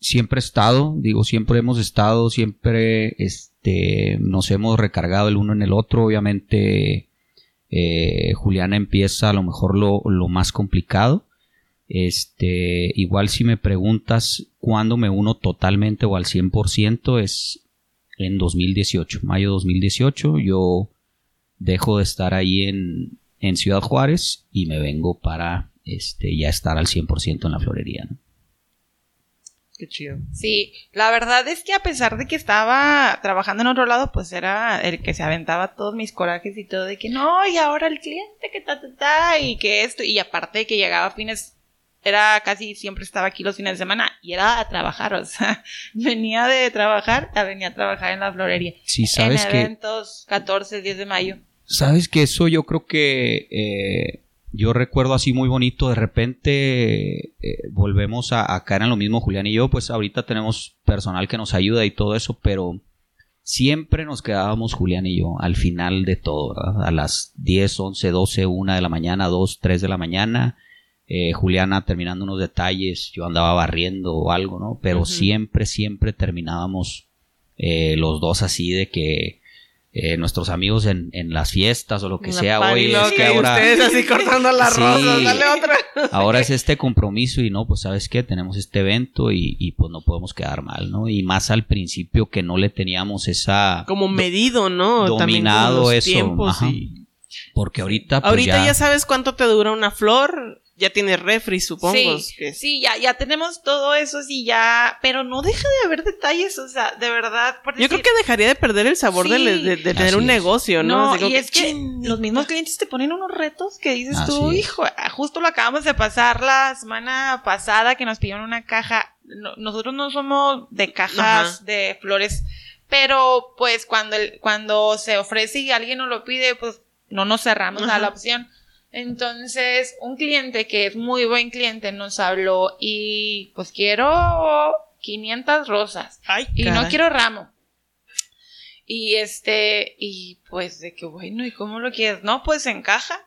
siempre he estado, digo, siempre hemos estado, siempre este, nos hemos recargado el uno en el otro. Obviamente, eh, Juliana empieza a lo mejor lo, lo, más complicado. Este, igual si me preguntas cuándo me uno totalmente o al 100% es en 2018, mayo 2018. Yo dejo de estar ahí en, en Ciudad Juárez y me vengo para este, ya estar al 100% en la florería. ¿no? Qué chido. Sí, la verdad es que a pesar de que estaba trabajando en otro lado, pues era el que se aventaba todos mis corajes y todo de que no, y ahora el cliente que ta, ta, ta, y que esto, y aparte de que llegaba a fines, era casi siempre estaba aquí los fines de semana y era a trabajar, o sea, venía de trabajar a venía a trabajar en la florería. Sí, sabes en que... eventos 14, 10 de mayo. Sabes que eso yo creo que... Eh yo recuerdo así muy bonito, de repente eh, volvemos a, a, caer en lo mismo Julián y yo, pues ahorita tenemos personal que nos ayuda y todo eso, pero siempre nos quedábamos Julián y yo al final de todo, ¿verdad? a las 10, 11, 12, 1 de la mañana, 2, 3 de la mañana, eh, Juliana terminando unos detalles, yo andaba barriendo o algo, ¿no? Pero uh -huh. siempre, siempre terminábamos eh, los dos así de que eh, nuestros amigos en, en, las fiestas o lo que sea. Oye, es que ahora. Ustedes así cortando las Sí. rosas, dale otra. Ahora es este compromiso y no, pues sabes qué, tenemos este evento y, y, pues no podemos quedar mal, ¿no? Y más al principio que no le teníamos esa... Como medido, ¿no? Dominado eso. tiempos ajá. y- Porque ahorita pues Ahorita ya... ya, sabes cuánto te dura una flor. Ya tiene refri, supongo. Sí, que- sí, ya, ya tenemos todo eso, sí, ya, pero no deja de haber detalles, o sea, de verdad. por Yo creo que dejaría de perder el sabor de, Sí. de- de tener un es. negocio, ¿no? No, y es que los mismos clientes te ponen unos retos que dices Así tú, es. hijo, justo lo acabamos de pasar la semana pasada que nos pidieron una caja. No- nosotros no somos de cajas Ajá. de flores, pero pues cuando, el- cuando se ofrece y alguien nos lo pide, pues no nos cerramos a la opción. Entonces, un cliente que es muy buen cliente nos habló y pues quiero 500 rosas. Ay, Y no quiero ramo. Y este, y pues de que bueno, ¿y cómo lo quieres? No, pues encaja.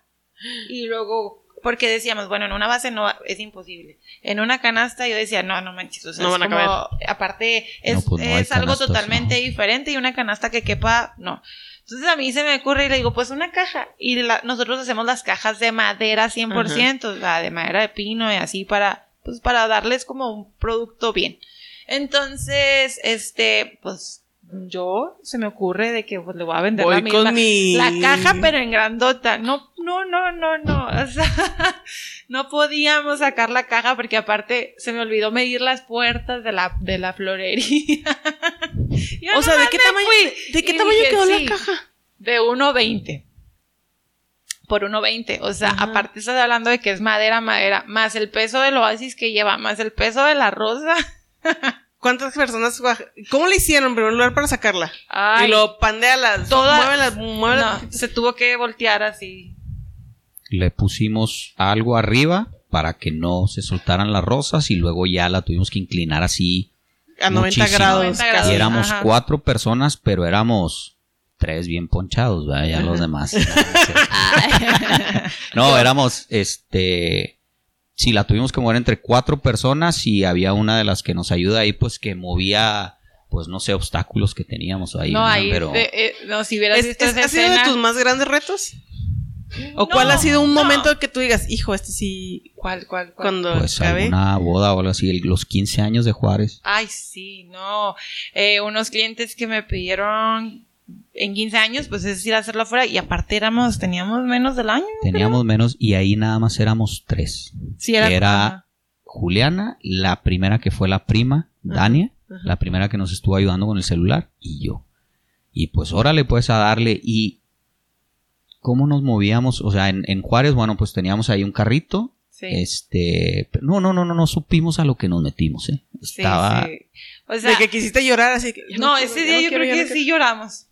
Y luego, porque decíamos, bueno, en una base no es imposible. En una canasta yo decía, no, no manches, o sea, No es van a como- aparte es, No, pues es algo canastas, totalmente no. diferente y una canasta que quepa, no. Entonces a mí se me ocurre y le digo, pues una caja. Y la- nosotros hacemos las cajas de madera 100%, o sea, de madera de pino y así para, pues para darles como un producto bien. Entonces, este, pues yo se me ocurre de que pues, le voy a vender la misma con mi... la caja pero en grandota. No, no, no, no, no. O sea, no podíamos sacar la caja porque aparte se me olvidó medir las puertas de la, de la florería. O sea, ¿de qué tamaño, fui. ¿de qué Y tamaño dije, quedó sí, la caja? De 1.20. Por 1.20. O sea, Ajá. aparte estás hablando de que es madera, madera, más el peso del oasis que lleva, más el peso de la rosa. ¿Cuántas personas? ¿Cómo le hicieron en primer lugar para sacarla? Ay, y lo pandéalas. Toda- Muévelas, muévelas. no, se tuvo que voltear así. le pusimos algo arriba para que no se soltaran las rosas y luego ya la tuvimos que inclinar así. a 90 muchísimo. grados. 90 casi. grados. Y éramos ajá. cuatro personas, pero éramos tres bien ponchados, ¿verdad? Ya los demás. No, éramos, este, sí, la tuvimos que mover entre cuatro personas y había una de las que nos ayuda ahí, pues que movía, pues no sé, obstáculos que teníamos ahí. no, ahí, pero de- eh, no, si hubieras ¿Es- visto es- esa ¿Ha sido de tus más grandes retos? ¿O No, cuál ha sido un no. momento que tú digas, hijo, este sí, ¿Cuál, cuál, cuál? cuando pues alguna boda o algo así, el- los 15 años de Juárez. Ay, sí, no. Eh, unos clientes que me pidieron en 15 años, pues es ir a hacerlo afuera. Y aparte éramos, teníamos menos del año. Teníamos menos y ahí nada más éramos tres. Sí, era. Era. Juliana, la primera que fue la prima, Dania, ajá. la primera que nos estuvo ayudando con el celular y yo. Y pues órale pues a darle y cómo nos movíamos, o sea, en, en Juárez, bueno, pues teníamos ahí un carrito, Sí. este, pero no, no, no, no, no supimos a lo que nos metimos, eh. sí, Estaba, sí. O sea, de que quisiste llorar así que... no, quiero, ese día no yo quiero, creo que no sí lloramos.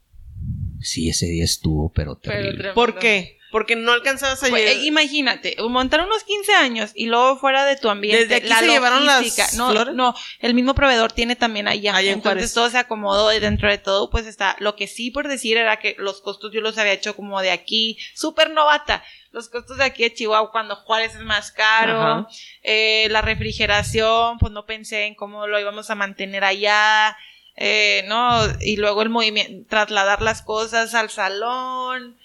Sí, ese día estuvo, pero Pero terrible. tremendo. ¿Por qué? Porque no alcanzabas a Pues, llegar. eh, imagínate, montar unos 15 años y luego fuera de tu ambiente. ¿Desde aquí se llevaron las no, flores? No, el mismo proveedor tiene también allá. Allá en Entonces Juárez. todo se acomodó y dentro de todo, pues está. Lo que sí por decir era que los costos yo los había hecho como de aquí, súper novata. los costos de aquí de Chihuahua cuando Juárez es más caro, eh, la refrigeración, pues no pensé en cómo lo íbamos a mantener allá, eh, no, y luego el movimiento, trasladar las cosas al salón,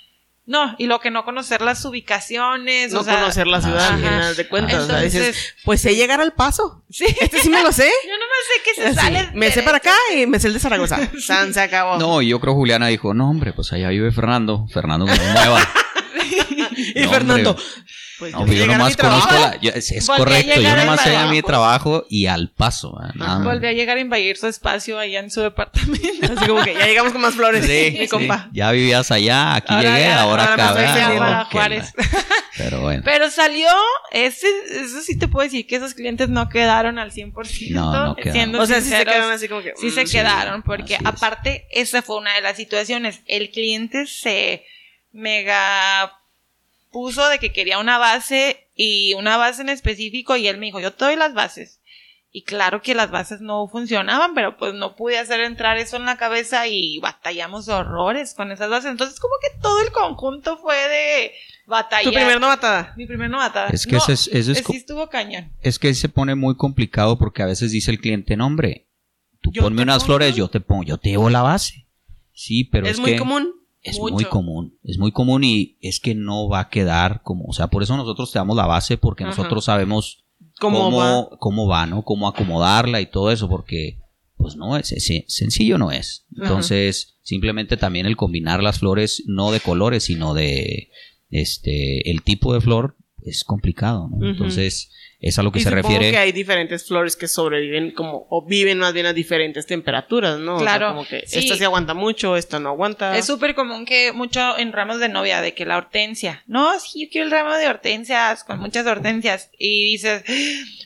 no, y lo que no conocer las ubicaciones, No o sea, conocer la ciudad, al final de cuentas. o sea, dices, Entonces- pues sé llegar al paso. Sí. Este sí me lo sé. Yo nomás sé que se sale. me sé para acá y me sé el de Zaragoza. San se acabó. No, yo creo Juliana dijo, no, hombre, pues allá vive Fernando. Fernando no mueva. y No, Fernando, hombre. Pues No, yo pues yo nomás conozco la... yo- es correcto, yo nomás sé a mi trabajo. y al paso. más. Volví a llegar a invadir su espacio allá en su departamento. Así como que ya llegamos con más flores. Sí, mi sí. compa. Ya vivías allá, aquí Ahora llegué, ya- ahora ahora Juárez. Pero bueno. Pero salió, ese, eso sí te puedo decir que esos clientes no quedaron al 100%. No, no quedaron. siendo O sea, sí se quedaron así como que. Sí mm, se quedaron, porque es. aparte, esa fue una de las situaciones. El cliente se mega puso de que quería una base y una base en específico y él me dijo, yo te doy las bases. Y claro que las bases no funcionaban, pero pues no pude hacer entrar eso en la cabeza y batallamos horrores con esas bases. Entonces como que todo el conjunto fue de batallar. Tu primer novatada. Mi primer novatada. Es que No, ese es- eso es sí estuvo cañón. Es que se pone muy complicado porque a veces dice el cliente, no, hombre, tú Yo ponme unas pongo". flores, yo te pongo, yo te llevo la base. Sí, pero es, es muy que común. Es Mucho. muy común, es muy común y es que no va a quedar como, o sea, por eso nosotros te damos la base porque Ajá. nosotros sabemos ¿Cómo, cómo, va? cómo va, ¿no? Cómo acomodarla y todo eso porque pues no es, es- sencillo no es. Ajá. Entonces, simplemente también el combinar las flores no de colores, sino de este el tipo de flor es complicado, ¿no? Entonces, es a lo que y se supongo refiere que hay diferentes flores que sobreviven como, o viven más bien a diferentes temperaturas, ¿no? O sea, Claro, como que sí. esta sí aguanta mucho, esta no aguanta. Es súper común que mucho en ramos de novia, de que la hortensia, no, sí, yo quiero el ramo de hortensias, con muchas hortensias. Y dices,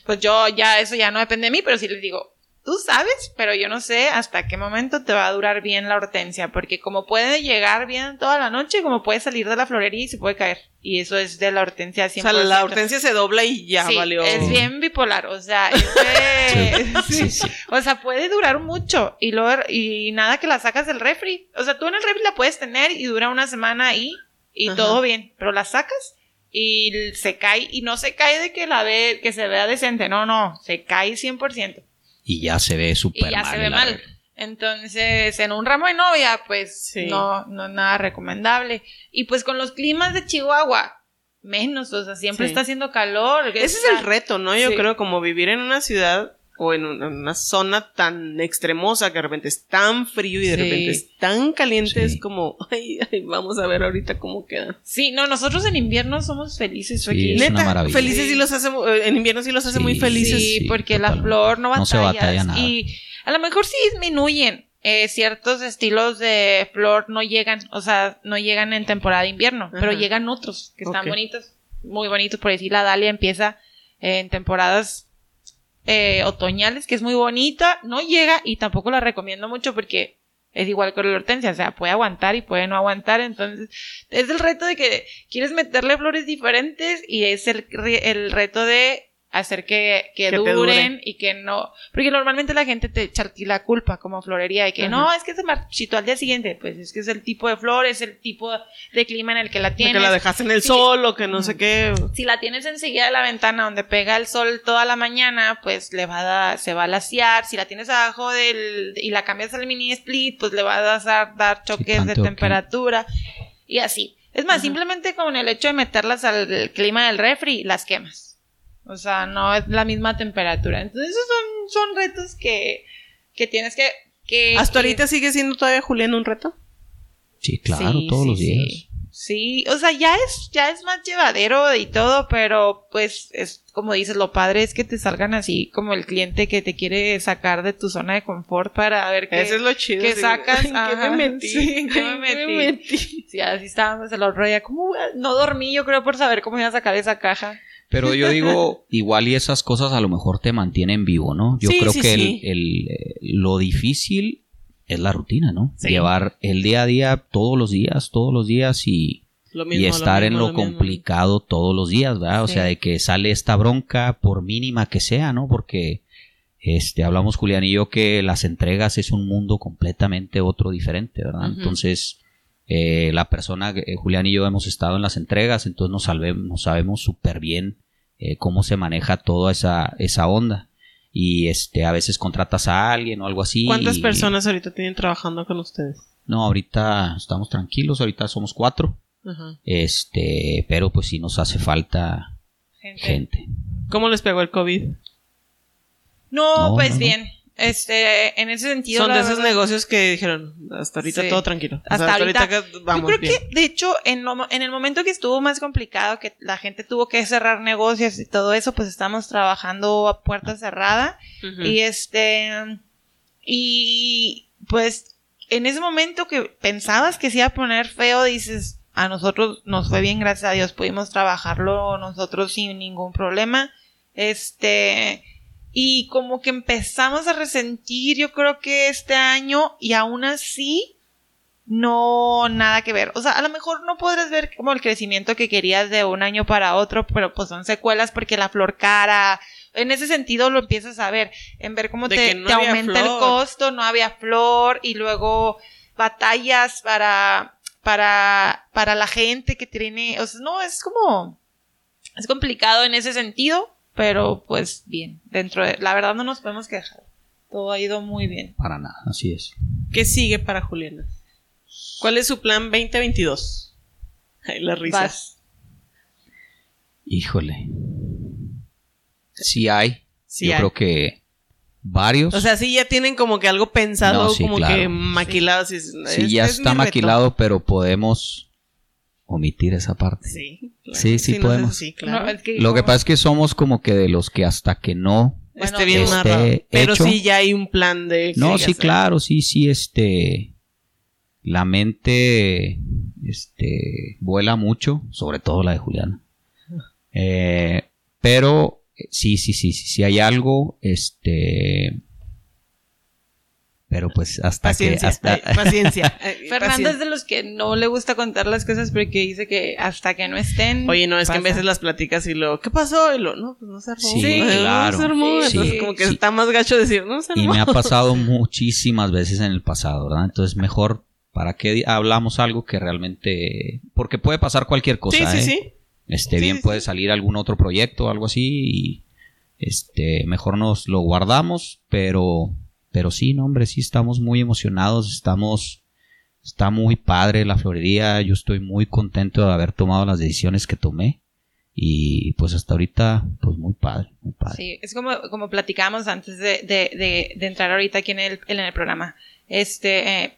pues yo ya, eso ya no depende de mí, pero sí les digo, tú sabes, pero yo no sé hasta qué momento te va a durar bien la hortensia, porque como puede llegar bien toda la noche, como puede salir de la florería y se puede caer. Y eso es de la hortensia 100%. o sea, la hortensia se dobla y ya Sí, valió. Es bien bipolar, o sea, es de- Sí, sí, sí. o sea, puede durar mucho y luego y nada que la sacas del refri. O sea, tú en el refri la puedes tener y dura una semana ahí y Ajá. todo bien, pero la sacas y se cae y no se cae de que la ve que se vea decente, no, no, se cae 100% y ya se ve y súper ya mal. se ve mal. Entonces, en un ramo de novia, pues Sí. no, no nada recomendable. Y pues con los climas de Chihuahua, menos, o sea, siempre Sí. está haciendo calor. Ese es el reto, ¿no? Yo Sí. creo como vivir en una ciudad o en un- en una zona tan extremosa que de repente es tan frío y de Sí. repente es tan caliente, Sí. es como, ay, ay, vamos a ver ahorita cómo queda. Sí, no, nosotros en invierno somos felices Sí, aquí. es una Neta, maravilla. felices sí los hace, eh, en invierno sí los hace Sí. muy felices. Sí, Sí, porque la flor no No se batallas. batalla nada. Y a lo mejor sí disminuyen. eh, ciertos estilos de flor no llegan, o sea, no llegan en temporada de invierno, pero llegan otros que están bonitos, muy bonitos. Por decir, la Dalia empieza en temporadas eh, otoñales, que es muy bonita, no llega y tampoco la recomiendo mucho porque es igual que la hortensia, o sea, puede aguantar y puede no aguantar, entonces es el reto de que quieres meterle flores diferentes y es el, el reto de hacer que, que, duren dure. y que no, porque normalmente la gente te echa la culpa como florería de que Ajá. no, es que se marchitó al día siguiente, pues es que es el tipo de flor, es el tipo de clima en el que la De tienes. que la dejaste en el Sí. sol o que no sé qué. Si la tienes enseguida de la ventana donde pega el sol toda la mañana, pues le va a dar, se va a laciar. Si la tienes abajo del y la cambias al mini split, pues le va a dar, dar choques de temperatura y así. Es más, Ajá. simplemente con el hecho de meterlas al clima del refri, las quemas. O sea, no es la misma temperatura. Entonces, esos son, son retos que, que tienes que... que ¿Hasta que- ahorita sigue siendo todavía Julián un reto? Sí, claro, Sí, todos sí, los días. Sí. Sí, o sea, ya es, ya es más llevadero y todo, pero pues es como dices, lo padre es que te salgan así como el cliente que te quiere sacar de tu zona de confort para ver qué, Eso es lo chido. que sacas. ¿En qué me metí? sí, ¿en qué me ¿En metí? metí? Sí, así estábamos el otro día, ¿cómo voy a- no dormí yo creo por saber cómo iba a sacar esa caja? Pero yo digo, igual y esas cosas a lo mejor te mantienen vivo, ¿no? Yo Sí, creo sí, que el- sí. el, eh, lo difícil es la rutina, ¿no? Llevar el día a día todos los días, todos los días y, Lo y mismo, estar en mismo, lo, complicado todos los días, ¿verdad? O sea, de que sale esta bronca por mínima que sea, ¿no? Porque este hablamos Julián y yo que las entregas es un mundo completamente otro diferente, ¿verdad? Entonces, Eh, la persona, eh, Julián y yo hemos estado en las entregas, entonces nos, salvemos, sabemos súper bien eh, cómo se maneja toda esa, esa onda. Y este, a veces contratas a alguien o algo así. ¿Cuántas y- personas ahorita tienen trabajando con ustedes? No, ahorita estamos tranquilos, ahorita somos cuatro. Ajá. Este, pero pues sí nos hace falta Gente. gente. ¿Cómo les pegó el COVID? No, No, pues no, no. bien. Este, en ese sentido. Son de esos verdad- negocios que dijeron, hasta ahorita Sí. todo tranquilo. O sea, Hasta ahorita- que vamos Yo creo bien. que, de hecho, en, lo- en el momento que estuvo más complicado, que la gente tuvo que cerrar negocios y todo eso, pues estamos trabajando a puerta cerrada. Y este. Y pues en ese momento que pensabas que se iba a poner feo, dices, a nosotros nos fue bien, gracias a Dios, pudimos trabajarlo nosotros sin ningún problema. Este. Y como que empezamos a resentir, yo creo que este año, y aún así, no nada que ver. O sea, a lo mejor no podrás ver como el crecimiento que querías de un año para otro, pero pues son secuelas porque la flor cara. En ese sentido lo empiezas a ver, en ver cómo te, no aumenta el costo, no había flor y luego batallas para para para la gente que tiene, o sea, no es como es complicado en ese sentido, pero pues bien, dentro de la verdad no nos podemos quejar. Todo ha ido muy bien. Para nada, así es. ¿Qué sigue para Juliana? ¿Cuál es su plan 2022? Ay, la risa. Vas. Híjole. Sí hay. Sí Yo hay. creo que varios. O sea, sí ya tienen como que algo pensado, No, sí, como claro. que maquilado. Sí, sí, ya está maquilado, pero podemos omitir esa parte. Sí, claro. Sí, sí no podemos. claro. No, es que Lo que pasa es que somos como que de los que hasta que no. Bueno, Esté bien esté narrado. Pero hecho. sí ya hay un plan de... No, sí, "Ah, claro, sí, sí, este. La mente. Este. Vuela mucho, sobre todo la de Juliana. Eh, pero eh, sí, sí, sí, sí, sí hay algo, este. Pero pues hasta Paciencia, que. Hasta, ay, paciencia. ay, Fernanda paciencia. es de los que no le gusta contar las cosas porque dice que hasta que no estén. Oye, no, es que en pasa. veces las platicas y lo, ¿qué pasó? Y lo, no, pues no se armó. Sí, No, claro. No se armó. Sí, Entonces, sí, como que sí. está más gacho decir, no se y armó. me ha pasado muchísimas veces en el pasado, ¿verdad? Entonces mejor. ¿Para qué hablamos algo que realmente.? Porque puede pasar cualquier cosa, Sí, sí, ¿eh? sí. Este, Sí, bien sí, puede sí. salir algún otro proyecto o algo así y este, mejor nos lo guardamos, pero, pero sí, no, hombre, sí estamos muy emocionados, estamos, está muy padre la florería, yo estoy muy contento de haber tomado las decisiones que tomé y pues hasta ahorita, pues muy padre, muy padre. Sí, es como, como platicamos antes de, de, entrar ahorita aquí en el, en el programa. Este, eh,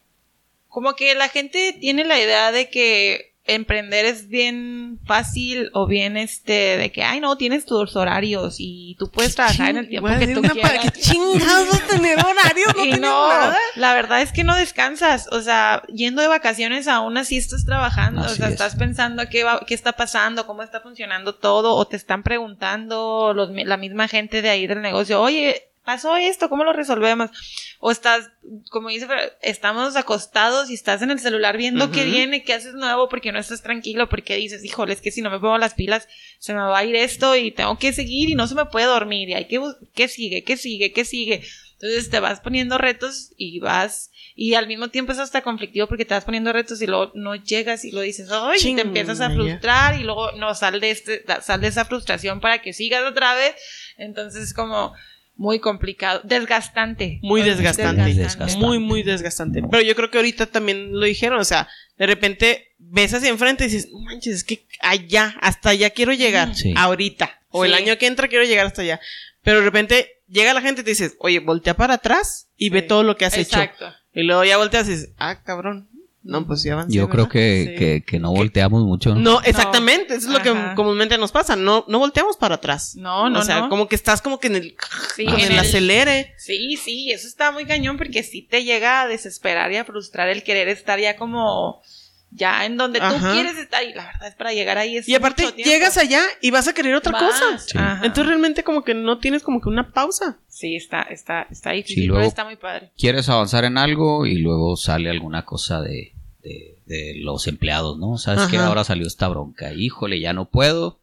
como que la gente tiene la idea de que emprender es bien fácil o bien este, de que, ay no, tienes tus horarios y tú puedes trabajar en el tiempo que tú quieras. ¿Qué chingados vas a tener horarios? No Y no, nada. la verdad es que no descansas. O sea, yendo de vacaciones aún así estás trabajando. Así o sea, es. estás pensando qué, va, qué está pasando, cómo está funcionando todo, o te están preguntando los, la misma gente de ahí del negocio, oye, pasó esto, ¿cómo lo resolvemos? O estás, como dice, estamos acostados y estás en el celular viendo qué Ujú. viene, qué haces nuevo, porque no estás tranquilo, porque dices, híjole, es que si no me pongo las pilas, se me va a ir esto y tengo que seguir y no se me puede dormir y hay que, ¿qué sigue? ¿Qué sigue? ¿Qué sigue? Entonces te vas poniendo retos y vas, y al mismo tiempo es hasta conflictivo porque te vas poniendo retos y luego no llegas y lo dices, ay, y Chinga, te empiezas a frustrar y luego no sal de este, sal de esa frustración para que sigas otra vez. Entonces es como muy complicado, desgastante. Muy desgastante. Muy desgastante. Muy, muy desgastante. Pero yo creo que ahorita también lo dijeron. O sea, de repente ves hacia enfrente y dices, no manches, es que allá, hasta allá quiero llegar. Sí. Ahorita. O el año que entra quiero llegar hasta allá. Pero de repente llega la gente y te dices, oye, voltea para atrás y ve todo lo que has Exacto. hecho. Y luego ya volteas y dices, ah, cabrón. No, pues avancé. Yo creo que, Sí. que, que no volteamos mucho. No, exactamente. Eso es lo que comúnmente nos pasa. No, no volteamos para atrás. No, no, O sea, no. como que estás como que en el, Sí, en en el el- acelere. Sí, sí, eso está muy cañón porque sí te llega a desesperar y a frustrar el querer estar ya como ya en donde Ajá. tú quieres estar y la verdad es para llegar ahí es Y aparte mucho llegas allá y vas a querer otra Más, cosa. Sí. Entonces realmente como que no tienes como que una pausa. sí, está está está difícil, Sí, luego- pero está muy padre. Quieres avanzar en algo y luego sale alguna cosa de, de, de los empleados, ¿no? Sabes que ahora salió esta bronca. Híjole, ya no puedo.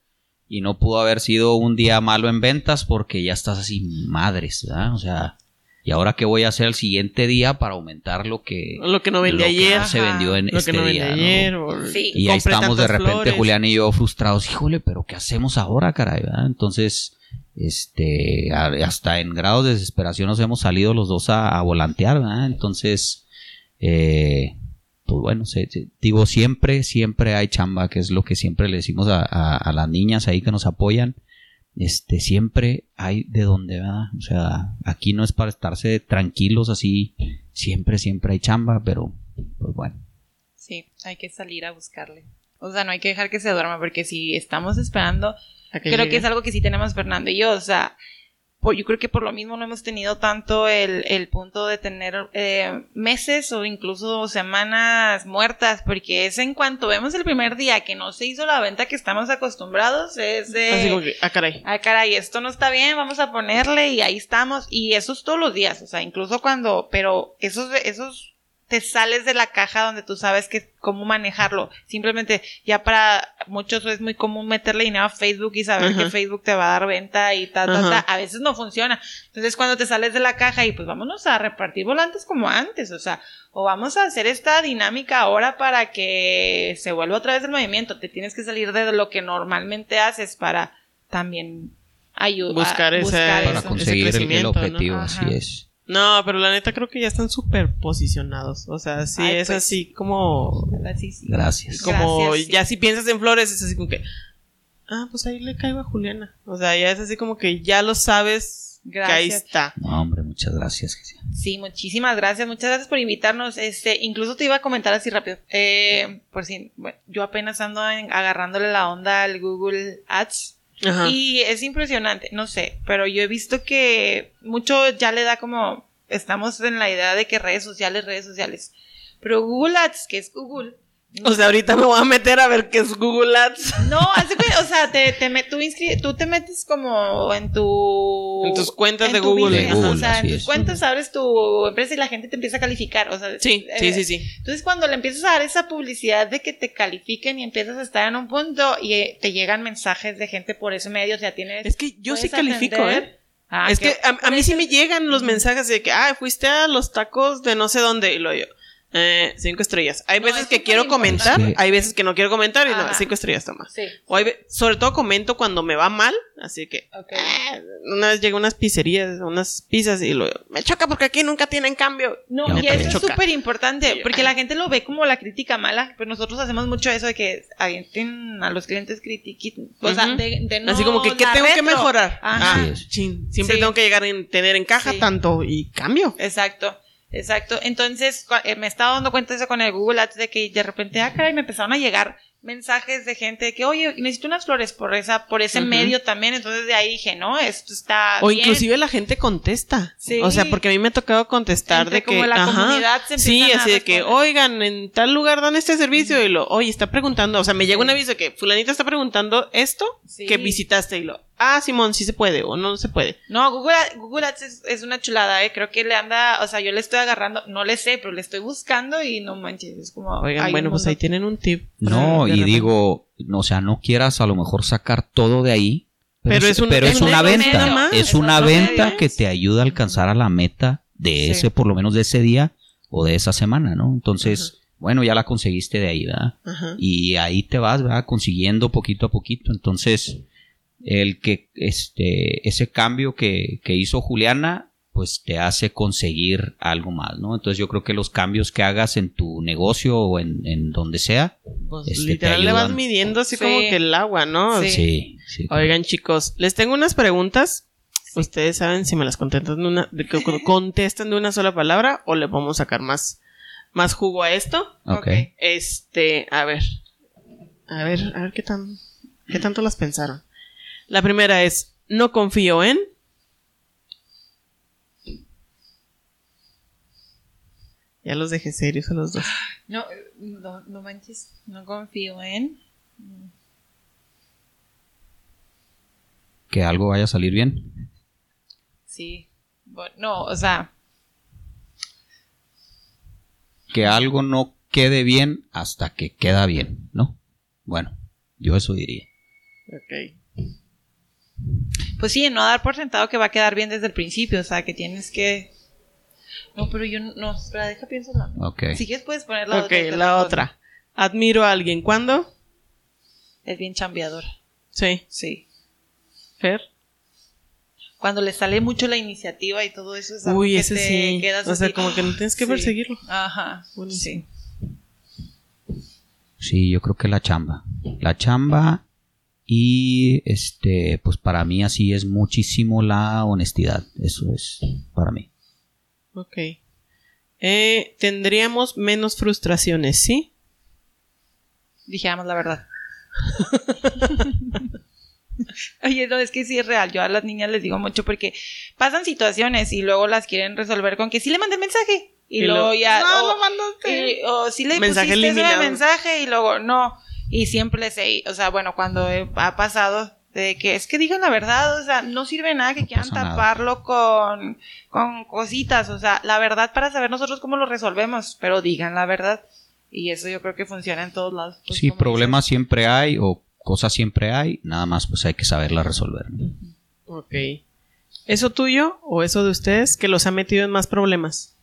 Y no pudo haber sido un día malo en ventas porque ya estás así madres, ¿verdad? O sea, ¿Y ahora qué voy a hacer el siguiente día para aumentar lo que, Lo que no vendí lo que ayer. no se vendió en Lo este que no día? ¿no? o- Sí. Y ahí estamos de repente flores. Julián y yo frustrados, híjole, pero ¿qué hacemos ahora, caray? ¿verdad? Entonces, este, hasta en grados de desesperación nos hemos salido los dos a, a volantear, ¿verdad? Entonces, eh, pues bueno, se- se- digo, siempre, siempre hay chamba, que es lo que siempre le decimos a, a- a las niñas ahí que nos apoyan. Este, siempre hay de donde, ¿verdad? O sea, aquí no es para estarse tranquilos así, siempre, siempre hay chamba, pero, pues bueno. Sí, hay que salir a buscarle. O sea, no hay que dejar que se duerma porque si estamos esperando, creo llegue. que es algo que sí tenemos Fernando y yo. O sea, yo creo que por lo mismo no hemos tenido tanto el, el punto de tener eh, meses o incluso semanas muertas, porque es en cuanto vemos el primer día que no se hizo la venta que estamos acostumbrados, es de... Así como que, ah, caray. Ay, caray, esto no está bien, vamos a ponerle y ahí estamos. Y eso es todos los días, o sea, incluso cuando, pero esos, esos te sales de la caja donde tú sabes que cómo manejarlo. Simplemente, ya para muchos es muy común meterle dinero a Facebook y saber Ajá. que Facebook te va a dar venta y ta, ta, Ajá. ta. A veces no funciona. Entonces, cuando te sales de la caja y pues vámonos a repartir volantes como antes, o sea, o vamos a hacer esta dinámica ahora para que se vuelva otra vez el movimiento. Te tienes que salir de lo que normalmente haces para también ayudar. Buscar ese- Para ese conseguir el- el, objetivo, así es. No, pero la neta creo que ya están súper posicionados. O sea, sí Ay, es pues. así como. Sí, sí. Gracias. Como Gracias, sí. ya si piensas en flores, es así como que. Ah, pues ahí le caigo a Juliana. O sea, ya es así como que ya lo sabes que ahí Gracias. está. No, hombre, muchas gracias. Sí, muchísimas gracias, muchas gracias por invitarnos. Este, incluso te iba a comentar así rápido. Eh, por si, bueno, yo apenas ando en- agarrándole la onda al Google Ads. Y es impresionante, no sé, pero yo he visto que mucho ya le da como, estamos en la idea de que redes sociales, redes sociales. Pero Google Ads, que es Google. O sea, ahorita me voy a meter a ver qué es Google Ads. No, hace que, o sea, te, te me- tú, te metes como en tu... En tus cuentas de tu Google. business, De Google, o sea, así en tus es. cuentas abres tu empresa y la gente te empieza a calificar, o sea... Sí, eh, sí, sí, sí. Entonces cuando le empiezas a dar esa publicidad de que te califiquen y empiezas a estar en un punto y eh, te llegan mensajes de gente por ese medio, o sea, tienes... Es que yo sí califico, atender. ¿eh? Ah, es que a, a mí sí me llegan los mensajes de que, ah, fuiste a los tacos de no sé dónde. Y lo yo, eh, cinco estrellas. Hay No, veces es que quiero comentar, hay veces que no quiero comentar y no, cinco estrellas toma. Sí. O hay ve- sobre todo comento cuando me va mal, así que Ok. ah, una vez llegué a unas pizzerías, a unas pizzas y lo me choca porque aquí nunca tienen cambio. No, No, y eso es súper importante, porque la gente lo ve como la crítica mala, pero nosotros hacemos mucho eso de que avienten a los clientes critiqui, o sea, de, de no así como que, ¿qué tengo que mejorar? Ajá. Ah, chin, siempre Sí. tengo que llegar a tener en caja Sí. tanto y cambio. Exacto, exacto. Entonces, eh, me estaba dando cuenta de eso con el Google Ads de que de repente, ah, caray, me empezaron a llegar mensajes de gente de que, oye, necesito unas flores por esa, por ese medio también. Entonces de ahí dije, no, esto está O bien. inclusive la gente contesta. Sí. O sea, porque a mí me ha tocado contestar Entre de que. como la ajá, comunidad se Sí, así de que, oigan, en tal lugar dan este servicio y lo, oye, está preguntando. O sea, me llega un aviso de que Fulanita está preguntando esto Sí. que visitaste y lo, ah, Simón, sí se puede o no se puede. No, Google, Google Ads es, es una chulada, eh. Creo que le anda, o sea, yo le estoy agarrando, no le sé, pero le estoy buscando y no manches, es como. Oigan, bueno, pues ahí tienen un tip. No, y digo, no, o sea, no quieras a lo mejor sacar todo de ahí. Pero es un- pero es es un una venta. más. Es una venta que te ayuda a alcanzar a la meta de Sí. ese, por lo menos de ese día o de esa semana, ¿no? Entonces, bueno, ya la conseguiste de ahí, ¿verdad? Ajá. y ahí te vas, ¿verdad? Consiguiendo poquito a poquito. Entonces, el que, este, ese cambio que, que hizo Juliana, pues te hace conseguir algo más, ¿no? Entonces yo creo que los cambios que hagas en tu negocio o en, en donde sea, Pues, Este, te literal le vas ayudan. midiendo así Sí. como que el agua, ¿no? Sí. sí, sí. Oigan, chicos, les tengo unas preguntas. Ustedes saben si me las contestan de una, de que contestan de una sola palabra o le vamos a sacar más, más jugo a esto. Ok. Este, a ver. A ver, a ver qué tan, qué tanto las pensaron. La primera es, no confío en. Ya los dejé serios a los dos. No, no, no manches, no confío en. Que algo vaya a salir bien. Sí. Bueno, no, o sea, Que algo no quede bien hasta que queda bien, ¿no? Bueno, yo eso diría. Ok. Pues sí, no dar por sentado que va a quedar bien desde el principio, o sea, que tienes que No, pero yo no, espera, deja pienso la. Ok. Si quieres puedes poner la ok, otra. te la otra. Admiro a alguien. ¿Cuándo? Es bien chambeadora. Sí. Sí. Fer. Cuando le sale mucho la iniciativa y todo eso es algo Uy, que ese te sí. quedas O sea, así. como que no tienes que Sí. perseguirlo. Ajá. Buenísimo. Sí. Sí, yo creo que la chamba. La chamba y este, pues para mí así es muchísimo la honestidad. Eso es para mí. Ok. Eh, tendríamos menos frustraciones, ¿sí? Dijéramos la verdad. Oye, no, es que sí es real. Yo a las niñas les digo mucho porque pasan situaciones y luego las quieren resolver con que sí le mandé mensaje. Y, luego lo- ya. No, o, lo mandaste. y- o sí le Mensaje pusiste ese mensaje y luego no. Y siempre les he, o sea, bueno, cuando he- ha pasado de que es que digan la verdad, o sea, no sirve nada que quieran taparlo con, con cositas, o sea, la verdad para saber nosotros cómo lo resolvemos, pero digan la verdad. Y eso yo creo que funciona en todos lados. pues, Sí, problemas siempre hay o cosas siempre hay. Nada más pues hay que saberlas resolver. Ok. ¿Eso tuyo o eso de ustedes que los ha metido en más problemas?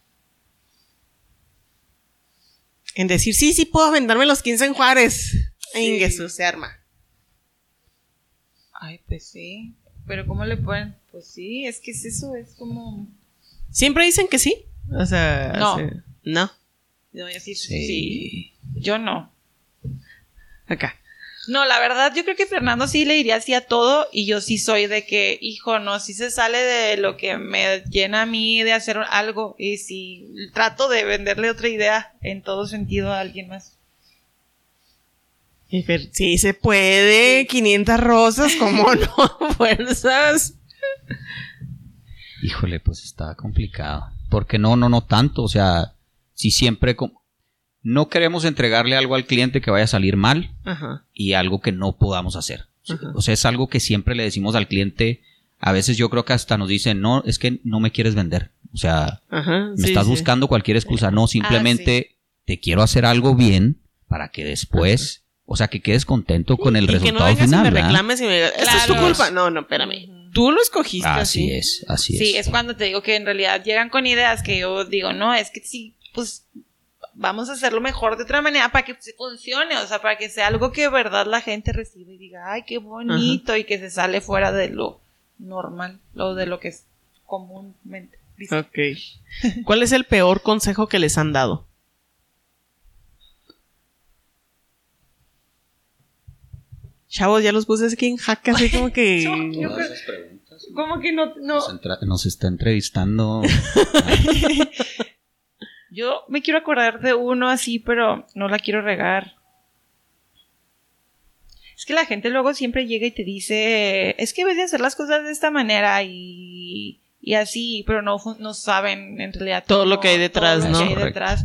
En decir, sí, sí puedo venderme los 15 en Juárez. En Jesús se arma. Ay, pues sí. Pero ¿cómo le pueden? Pues sí, es que es eso, es como... Siempre dicen que sí. O sea, No. sí. no. No, yo sí, Sí. sí. Yo no. Acá. No, la verdad, yo creo que Fernando sí le diría así a todo y yo sí soy de que, hijo, no, sí se sale de lo que me llena a mí de hacer algo y si trato de venderle otra idea en todo sentido a alguien más. Sí se puede. 500 rosas, ¿cómo no? Fuerzas. Híjole, pues está complicado. Porque no, no, no tanto. O sea, si siempre... No queremos entregarle algo al cliente que vaya a salir mal Ajá. y algo que no podamos hacer. Ajá. O sea, es algo que siempre le decimos al cliente. A veces yo creo que hasta nos dicen, no, es que no me quieres vender. O sea, Ajá. me sí, estás sí. buscando cualquier excusa. No, simplemente te quiero hacer algo bien para que después, o sea, que quedes contento con el y que no resultado final. y me ¿verdad? reclames y me digas, esta es tu Claro. culpa. No, no, espérame. Tú lo escogiste así. Así es, así Sí, es. es cuando te digo que en realidad llegan con ideas que yo digo, no, es que sí, pues vamos a hacerlo mejor de otra manera para que funcione, o sea, para que sea algo que de verdad la gente recibe y diga, ay, qué bonito, y que se sale fuera de lo normal, lo de lo que es comúnmente. visto. Ok. ¿Cuál es el peor consejo que les han dado? Chavos, ya los puse aquí en jaque, así como que... Yo- yo creo- Como que no, no, Nos, entra- nos está entrevistando. yo me quiero acordar de uno así, pero no la quiero regar. Es que la gente luego siempre llega y te dice, es que ves de hacer las cosas de esta manera y, y así, pero no, no saben en realidad Todo lo que hay detrás, todo lo ¿no? que hay Correcto. detrás.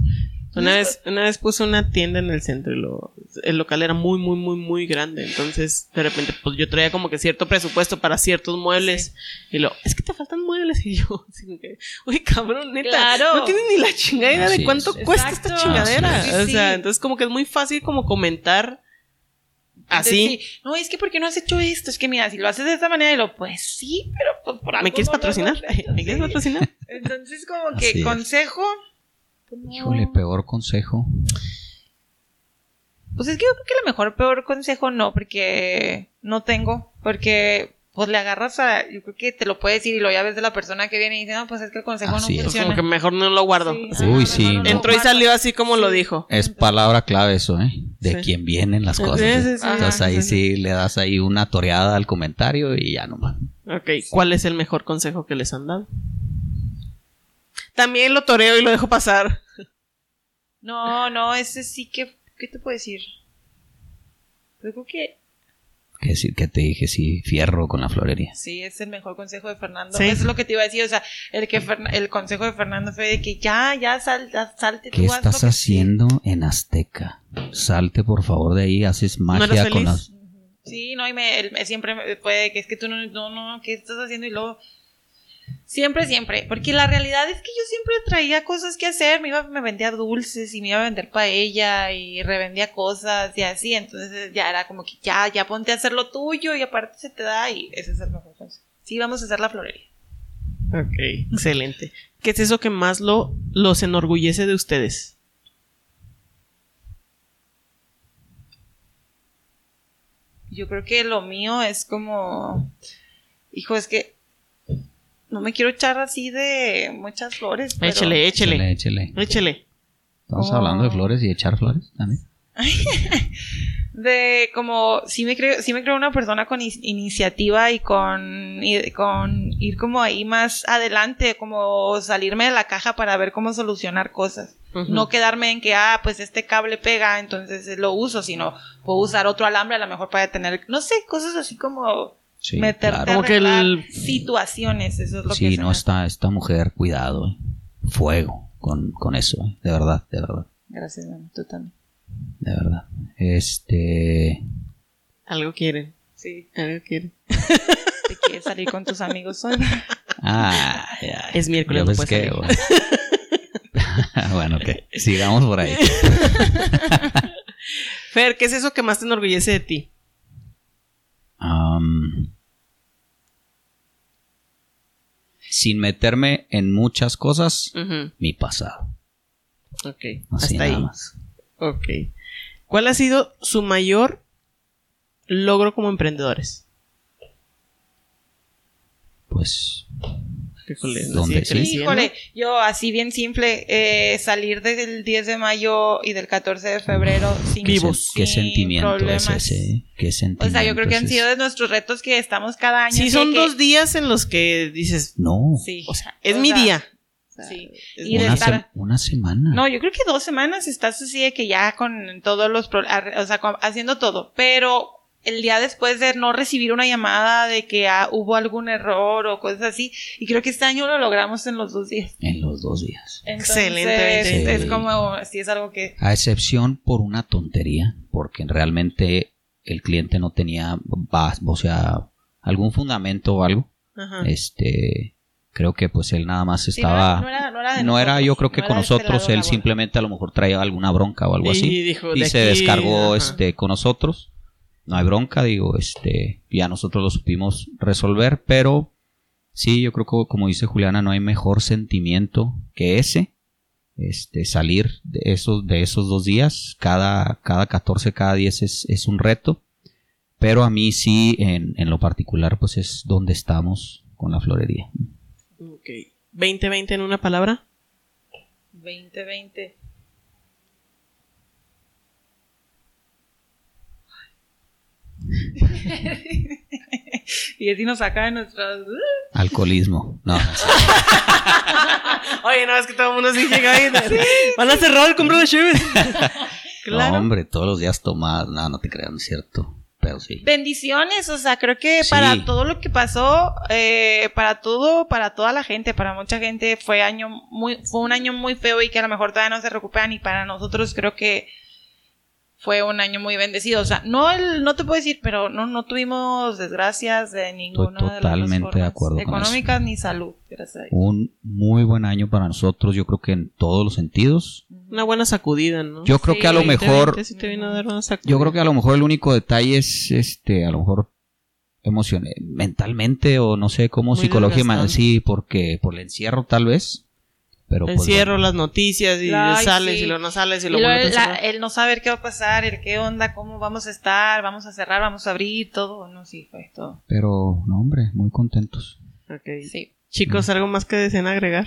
Una vez, una vez puse una tienda en el centro y lo, el local era muy, muy, muy, muy grande. Entonces, de repente, pues yo traía como que cierto presupuesto para ciertos muebles. Y lo, es que te faltan muebles. Y yo, así como que, uy, cabrón, neta. Claro. No tienes ni la chingada idea Así de cuánto es. cuesta Exacto. esta chingadera. O sea, entonces como que es muy fácil como comentar así. Entonces, sí, no, es que ¿por qué no has hecho esto? Es que mira, si lo haces de esta manera, y lo, pues sí, pero pues por algo ¿Me quieres no patrocinar? hecho, ¿Me quieres patrocinar? Entonces, como que Así consejo. No. Híjole, peor consejo. Pues es que yo creo que a lo mejor peor consejo no, porque no tengo, porque pues le agarras a, yo creo que te lo puede decir y lo ya ves de la persona que viene y dice, no, pues es que el consejo Así no es. Pues funciona. como que mejor no lo guardo. Sí, Uy, sí, no Entró y salió así como lo dijo. Es palabra clave eso, ¿eh? De Sí. quién vienen las cosas. Sí, ¿eh? sí, sí. Entonces Ajá, ahí sí, sí le das ahí una toreada al comentario y ya nomás. Ok, ¿cuál es el mejor consejo que les han dado? También lo toreo y lo dejo pasar. No, no, ese sí que, ¿qué te puedo decir? Creo que Que decir que te dije, sí, fierro con la florería. sí, es el mejor consejo de Fernando. Sí. Eso es lo que te iba a decir, o sea, el que el consejo de Fernando fue de que ya, ya, sal, ya, salte ¿Qué tú, haz lo estás que- haciendo en Azteca? Salte por favor de ahí, haces magia feliz? con las... Sí, no, y me, él me- siempre me puede que es que tú no, no, no, ¿qué estás haciendo? Y luego, siempre, siempre, porque la realidad es que yo siempre traía cosas que hacer, me iba, me vendía dulces y me iba a vender paella y revendía cosas y así, entonces ya era como que ya, ya ponte a hacer lo tuyo y aparte se te da y ese es el mejor consejo. Sí, vamos a hacer la florería. Ok, excelente. ¿Qué es eso que más lo, los enorgullece de ustedes? Yo creo que lo mío es como. Hijo, es que. No me quiero echar así de muchas flores. Pero... Échele, échele. Échele, échele. Échele. Estamos Oh. hablando de flores y echar flores también. De como. Sí me creo, sí me creo una persona con iniciativa y con. y con ir como ahí más adelante, como salirme de la caja para ver cómo solucionar cosas. No quedarme en que, ah, pues este cable pega, entonces lo uso, sino puedo usar otro alambre a lo mejor para tener, no sé, cosas así como Sí, meterte claro. a Como que arreglar el- situaciones, eso es lo que Sí, no, está esta mujer, cuidado, eh. fuego con, con eso, eh. de verdad, de verdad, Gracias, mami, tú también. de verdad. Este, Algo quieren. Sí, Algo quieren. te quieres salir con tus amigos hoy. ah, ya. Es miércoles, no pensé puedes que, bueno. bueno, ok, sigamos por ahí. Fer, ¿qué es eso que más te enorgullece de ti? Am, sin meterme en muchas cosas, mi pasado. Ok, Así hasta nada ahí. más. Ok. ¿Cuál ha sido su mayor logro como emprendedores? Pues, Híjole, ¿Dónde? Sí. Híjole, yo así bien simple, eh, salir del 10 de mayo y del 14 de febrero sin, ¿qué, Vivos. qué sin sentimiento problemas. es ese? ¿Qué O sentimiento sea, yo creo que han sido de nuestros retos que estamos cada año. Sí, son de que- dos días en los que dices, No, Sí. o sea, es O mi sea, día. Sí. Es Y de una, estar- sem- una semana. No, yo creo que dos semanas estás así de que ya con todos los, pro- o sea, con- haciendo todo, pero el día después de no recibir una llamada de que ah, hubo algún error o cosas así, y creo que este año lo logramos en los dos días. En los dos días. Entonces, Excelentemente. Es Sí. como, sí es algo que, A excepción por una tontería, porque realmente el cliente no tenía, o sea, algún fundamento o algo. Ajá. Este, creo que pues él nada más sí, estaba, no era, no era, de no era, nosotros, yo creo que no con era este nosotros, él simplemente a lo mejor traía alguna bronca o algo Y así dijo, y de se aquí, descargó ajá. este con nosotros. No hay bronca, digo, este, ya nosotros lo supimos resolver, pero sí, yo creo que como dice Juliana, no hay mejor sentimiento que ese. Este, salir de esos, de esos dos días, cada, cada 14, cada 10 es, es un reto. Pero a mí sí, en, en lo particular, pues es donde estamos con la florería. Ok. 2020 en una palabra. 2020. y así nos saca de nuestras... Alcoholismo. No. Oye, no, es que todo el mundo sí llega ahí. Van a cerrar el compro de Chivas. claro. No, hombre, todos los días tomas. No, no te creas, no es cierto. Pero sí. Bendiciones, o sea, creo que Sí. para todo lo que pasó, eh, para todo, para toda la gente, para mucha gente fue año muy, fue un año muy feo y que a lo mejor todavía no se recuperan y para nosotros creo que fue un año muy bendecido, o sea, no el, no te puedo decir, pero no, no tuvimos desgracias de ninguna de las dos totalmente de formas, acuerdo con económicas ni salud, gracias a Dios. Un muy buen año para nosotros, yo creo que en todos los sentidos. Una buena sacudida, ¿no? Yo creo Sí, que a lo 2020 mejor, sí te vino a dar una sacudida. yo creo que a lo mejor el único detalle es, este, a lo mejor emocioné, mentalmente o no sé cómo Muy desgastante. sí, porque por el encierro tal vez. Pero pues, Encierro, bueno, las noticias y Ay, sales sí. y luego no sales y Y luego luego vuelves el, la- no saber qué va a pasar, el qué onda, cómo vamos a estar, vamos a cerrar, vamos a abrir, todo, no, sí, fue todo. pero no hombre, muy contentos. Ok. Sí. Chicos, ¿algo más que deseen agregar?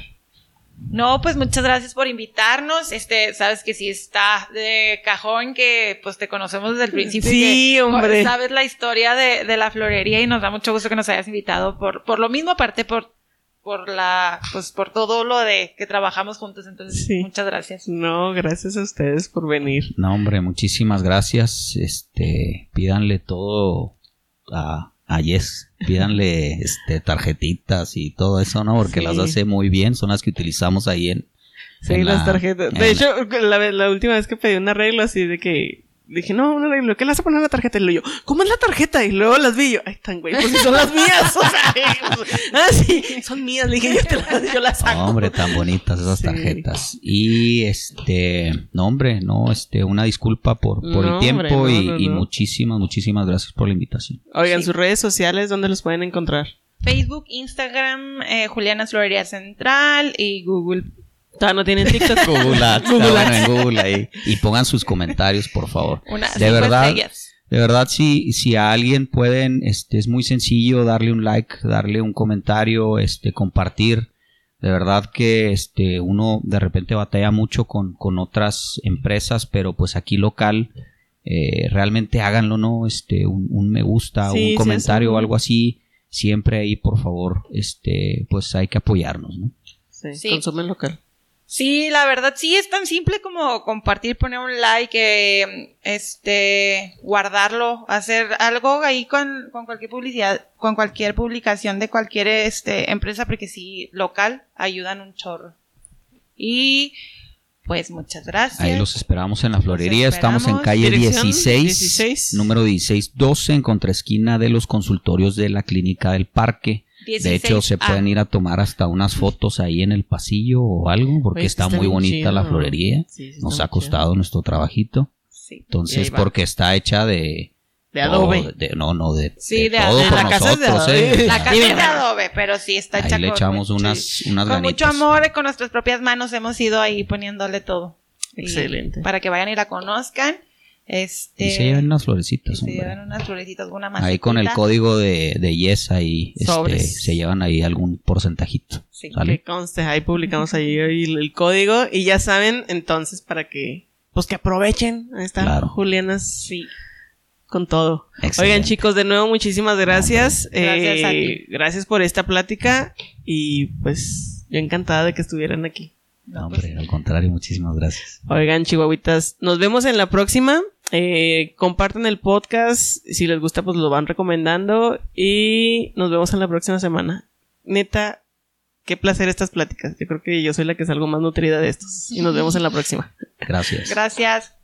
No, pues muchas gracias por invitarnos. Este, sabes que sí está de cajón que pues te conocemos desde el principio. Sí, que, hombre. pues, sabes la historia de, de la florería y nos da mucho gusto que nos hayas invitado por, por lo mismo, aparte por, por la, pues por todo lo de que trabajamos juntos. Entonces, Sí. muchas gracias. No, gracias a ustedes por venir. No hombre, muchísimas gracias. Este, pídanle todo a, a Yes. Pídanle este, tarjetitas y todo eso, ¿no? Porque Sí. las hace muy bien, son las que utilizamos ahí en, Sí, en las la- tarjetas. De hecho, la, la última vez que pedí un arreglo así de que dije, no, un arreglo, ¿qué le vas a poner la tarjeta? Y luego yo, ¿cómo es la tarjeta? Y luego las vi y yo, ay, tan güey, pues si son las mías. O sea, ah, sí, son mías. Le dije, yo, te las, yo las saco. No, hombre, tan bonitas esas Sí. tarjetas. Y este, no, hombre, no, este, una disculpa por, por No, el tiempo hombre, no, y, no, y no. muchísimas, muchísimas gracias por la invitación. Oigan, Sí. sus redes sociales, ¿dónde los pueden encontrar? Facebook, Instagram, eh, Juliana Florería Central y Google. Todavía no tienen TikTok. Google Ads, Google Ads. ahí. Y pongan sus comentarios, por favor. Una, De verdad. De verdad, si, si a alguien pueden, este, es muy sencillo darle un like, darle un comentario, este, compartir. De verdad que este, uno de repente batalla mucho con, con otras empresas, pero pues aquí local, eh, realmente háganlo, ¿no? Este, un, un me gusta, Sí, un comentario o algo así. Siempre ahí, por favor, este, pues hay que apoyarnos, ¿no? Sí, Sí. consumen local. Sí, la verdad sí es tan simple como compartir, poner un like, eh, este, guardarlo, hacer algo ahí con, con cualquier publicidad, con cualquier publicación de cualquier este empresa, porque sí, local, ayudan un chorro. Y pues muchas gracias. Ahí los esperamos en la florería. Estamos en calle Dirección 16, 16. número 1612, en contraesquina de los consultorios de la Clínica del Parque. De hecho, se 16A. pueden ir a tomar hasta unas fotos ahí en el pasillo o algo, porque Oye, está está muy bonita la florería. Sí, sí, Nos ha costado nuestro trabajito. Sí. Entonces, porque está hecha de... De adobe. de- no, no, de, Sí, de de todo por La casa es de adobe. ¿eh? La Ah, casa es de adobe, pero sí está hecha Ahí le echamos mucho- unas, unas con mucho amor y con nuestras propias manos hemos ido ahí poniéndole todo. Y Excelente. Para que vayan y la conozcan. Este, Y se llevan unas florecitas, se llevan unas florecitas, una Ahí con el código de, de Yes ahí este, se llevan ahí algún porcentajito. Sí. ¿Sale? Que conste, ahí publicamos ahí el, el código y ya saben entonces para que pues que aprovechen. Ahí está Claro. Juliana Sí. con todo. Excelente. Oigan chicos, de nuevo muchísimas gracias. Gracias a Eh, gracias por esta plática y pues yo encantada de que estuvieran aquí. No, hombre, al contrario, muchísimas gracias. Oigan, chihuahuitas, nos vemos en la próxima. Eh, compartan el podcast. Si les gusta, pues lo van recomendando. Y nos vemos en la próxima semana. Neta, qué placer estas pláticas. Yo creo que yo soy la que salgo más nutrida de estos. Y nos vemos en la próxima. Gracias. Gracias.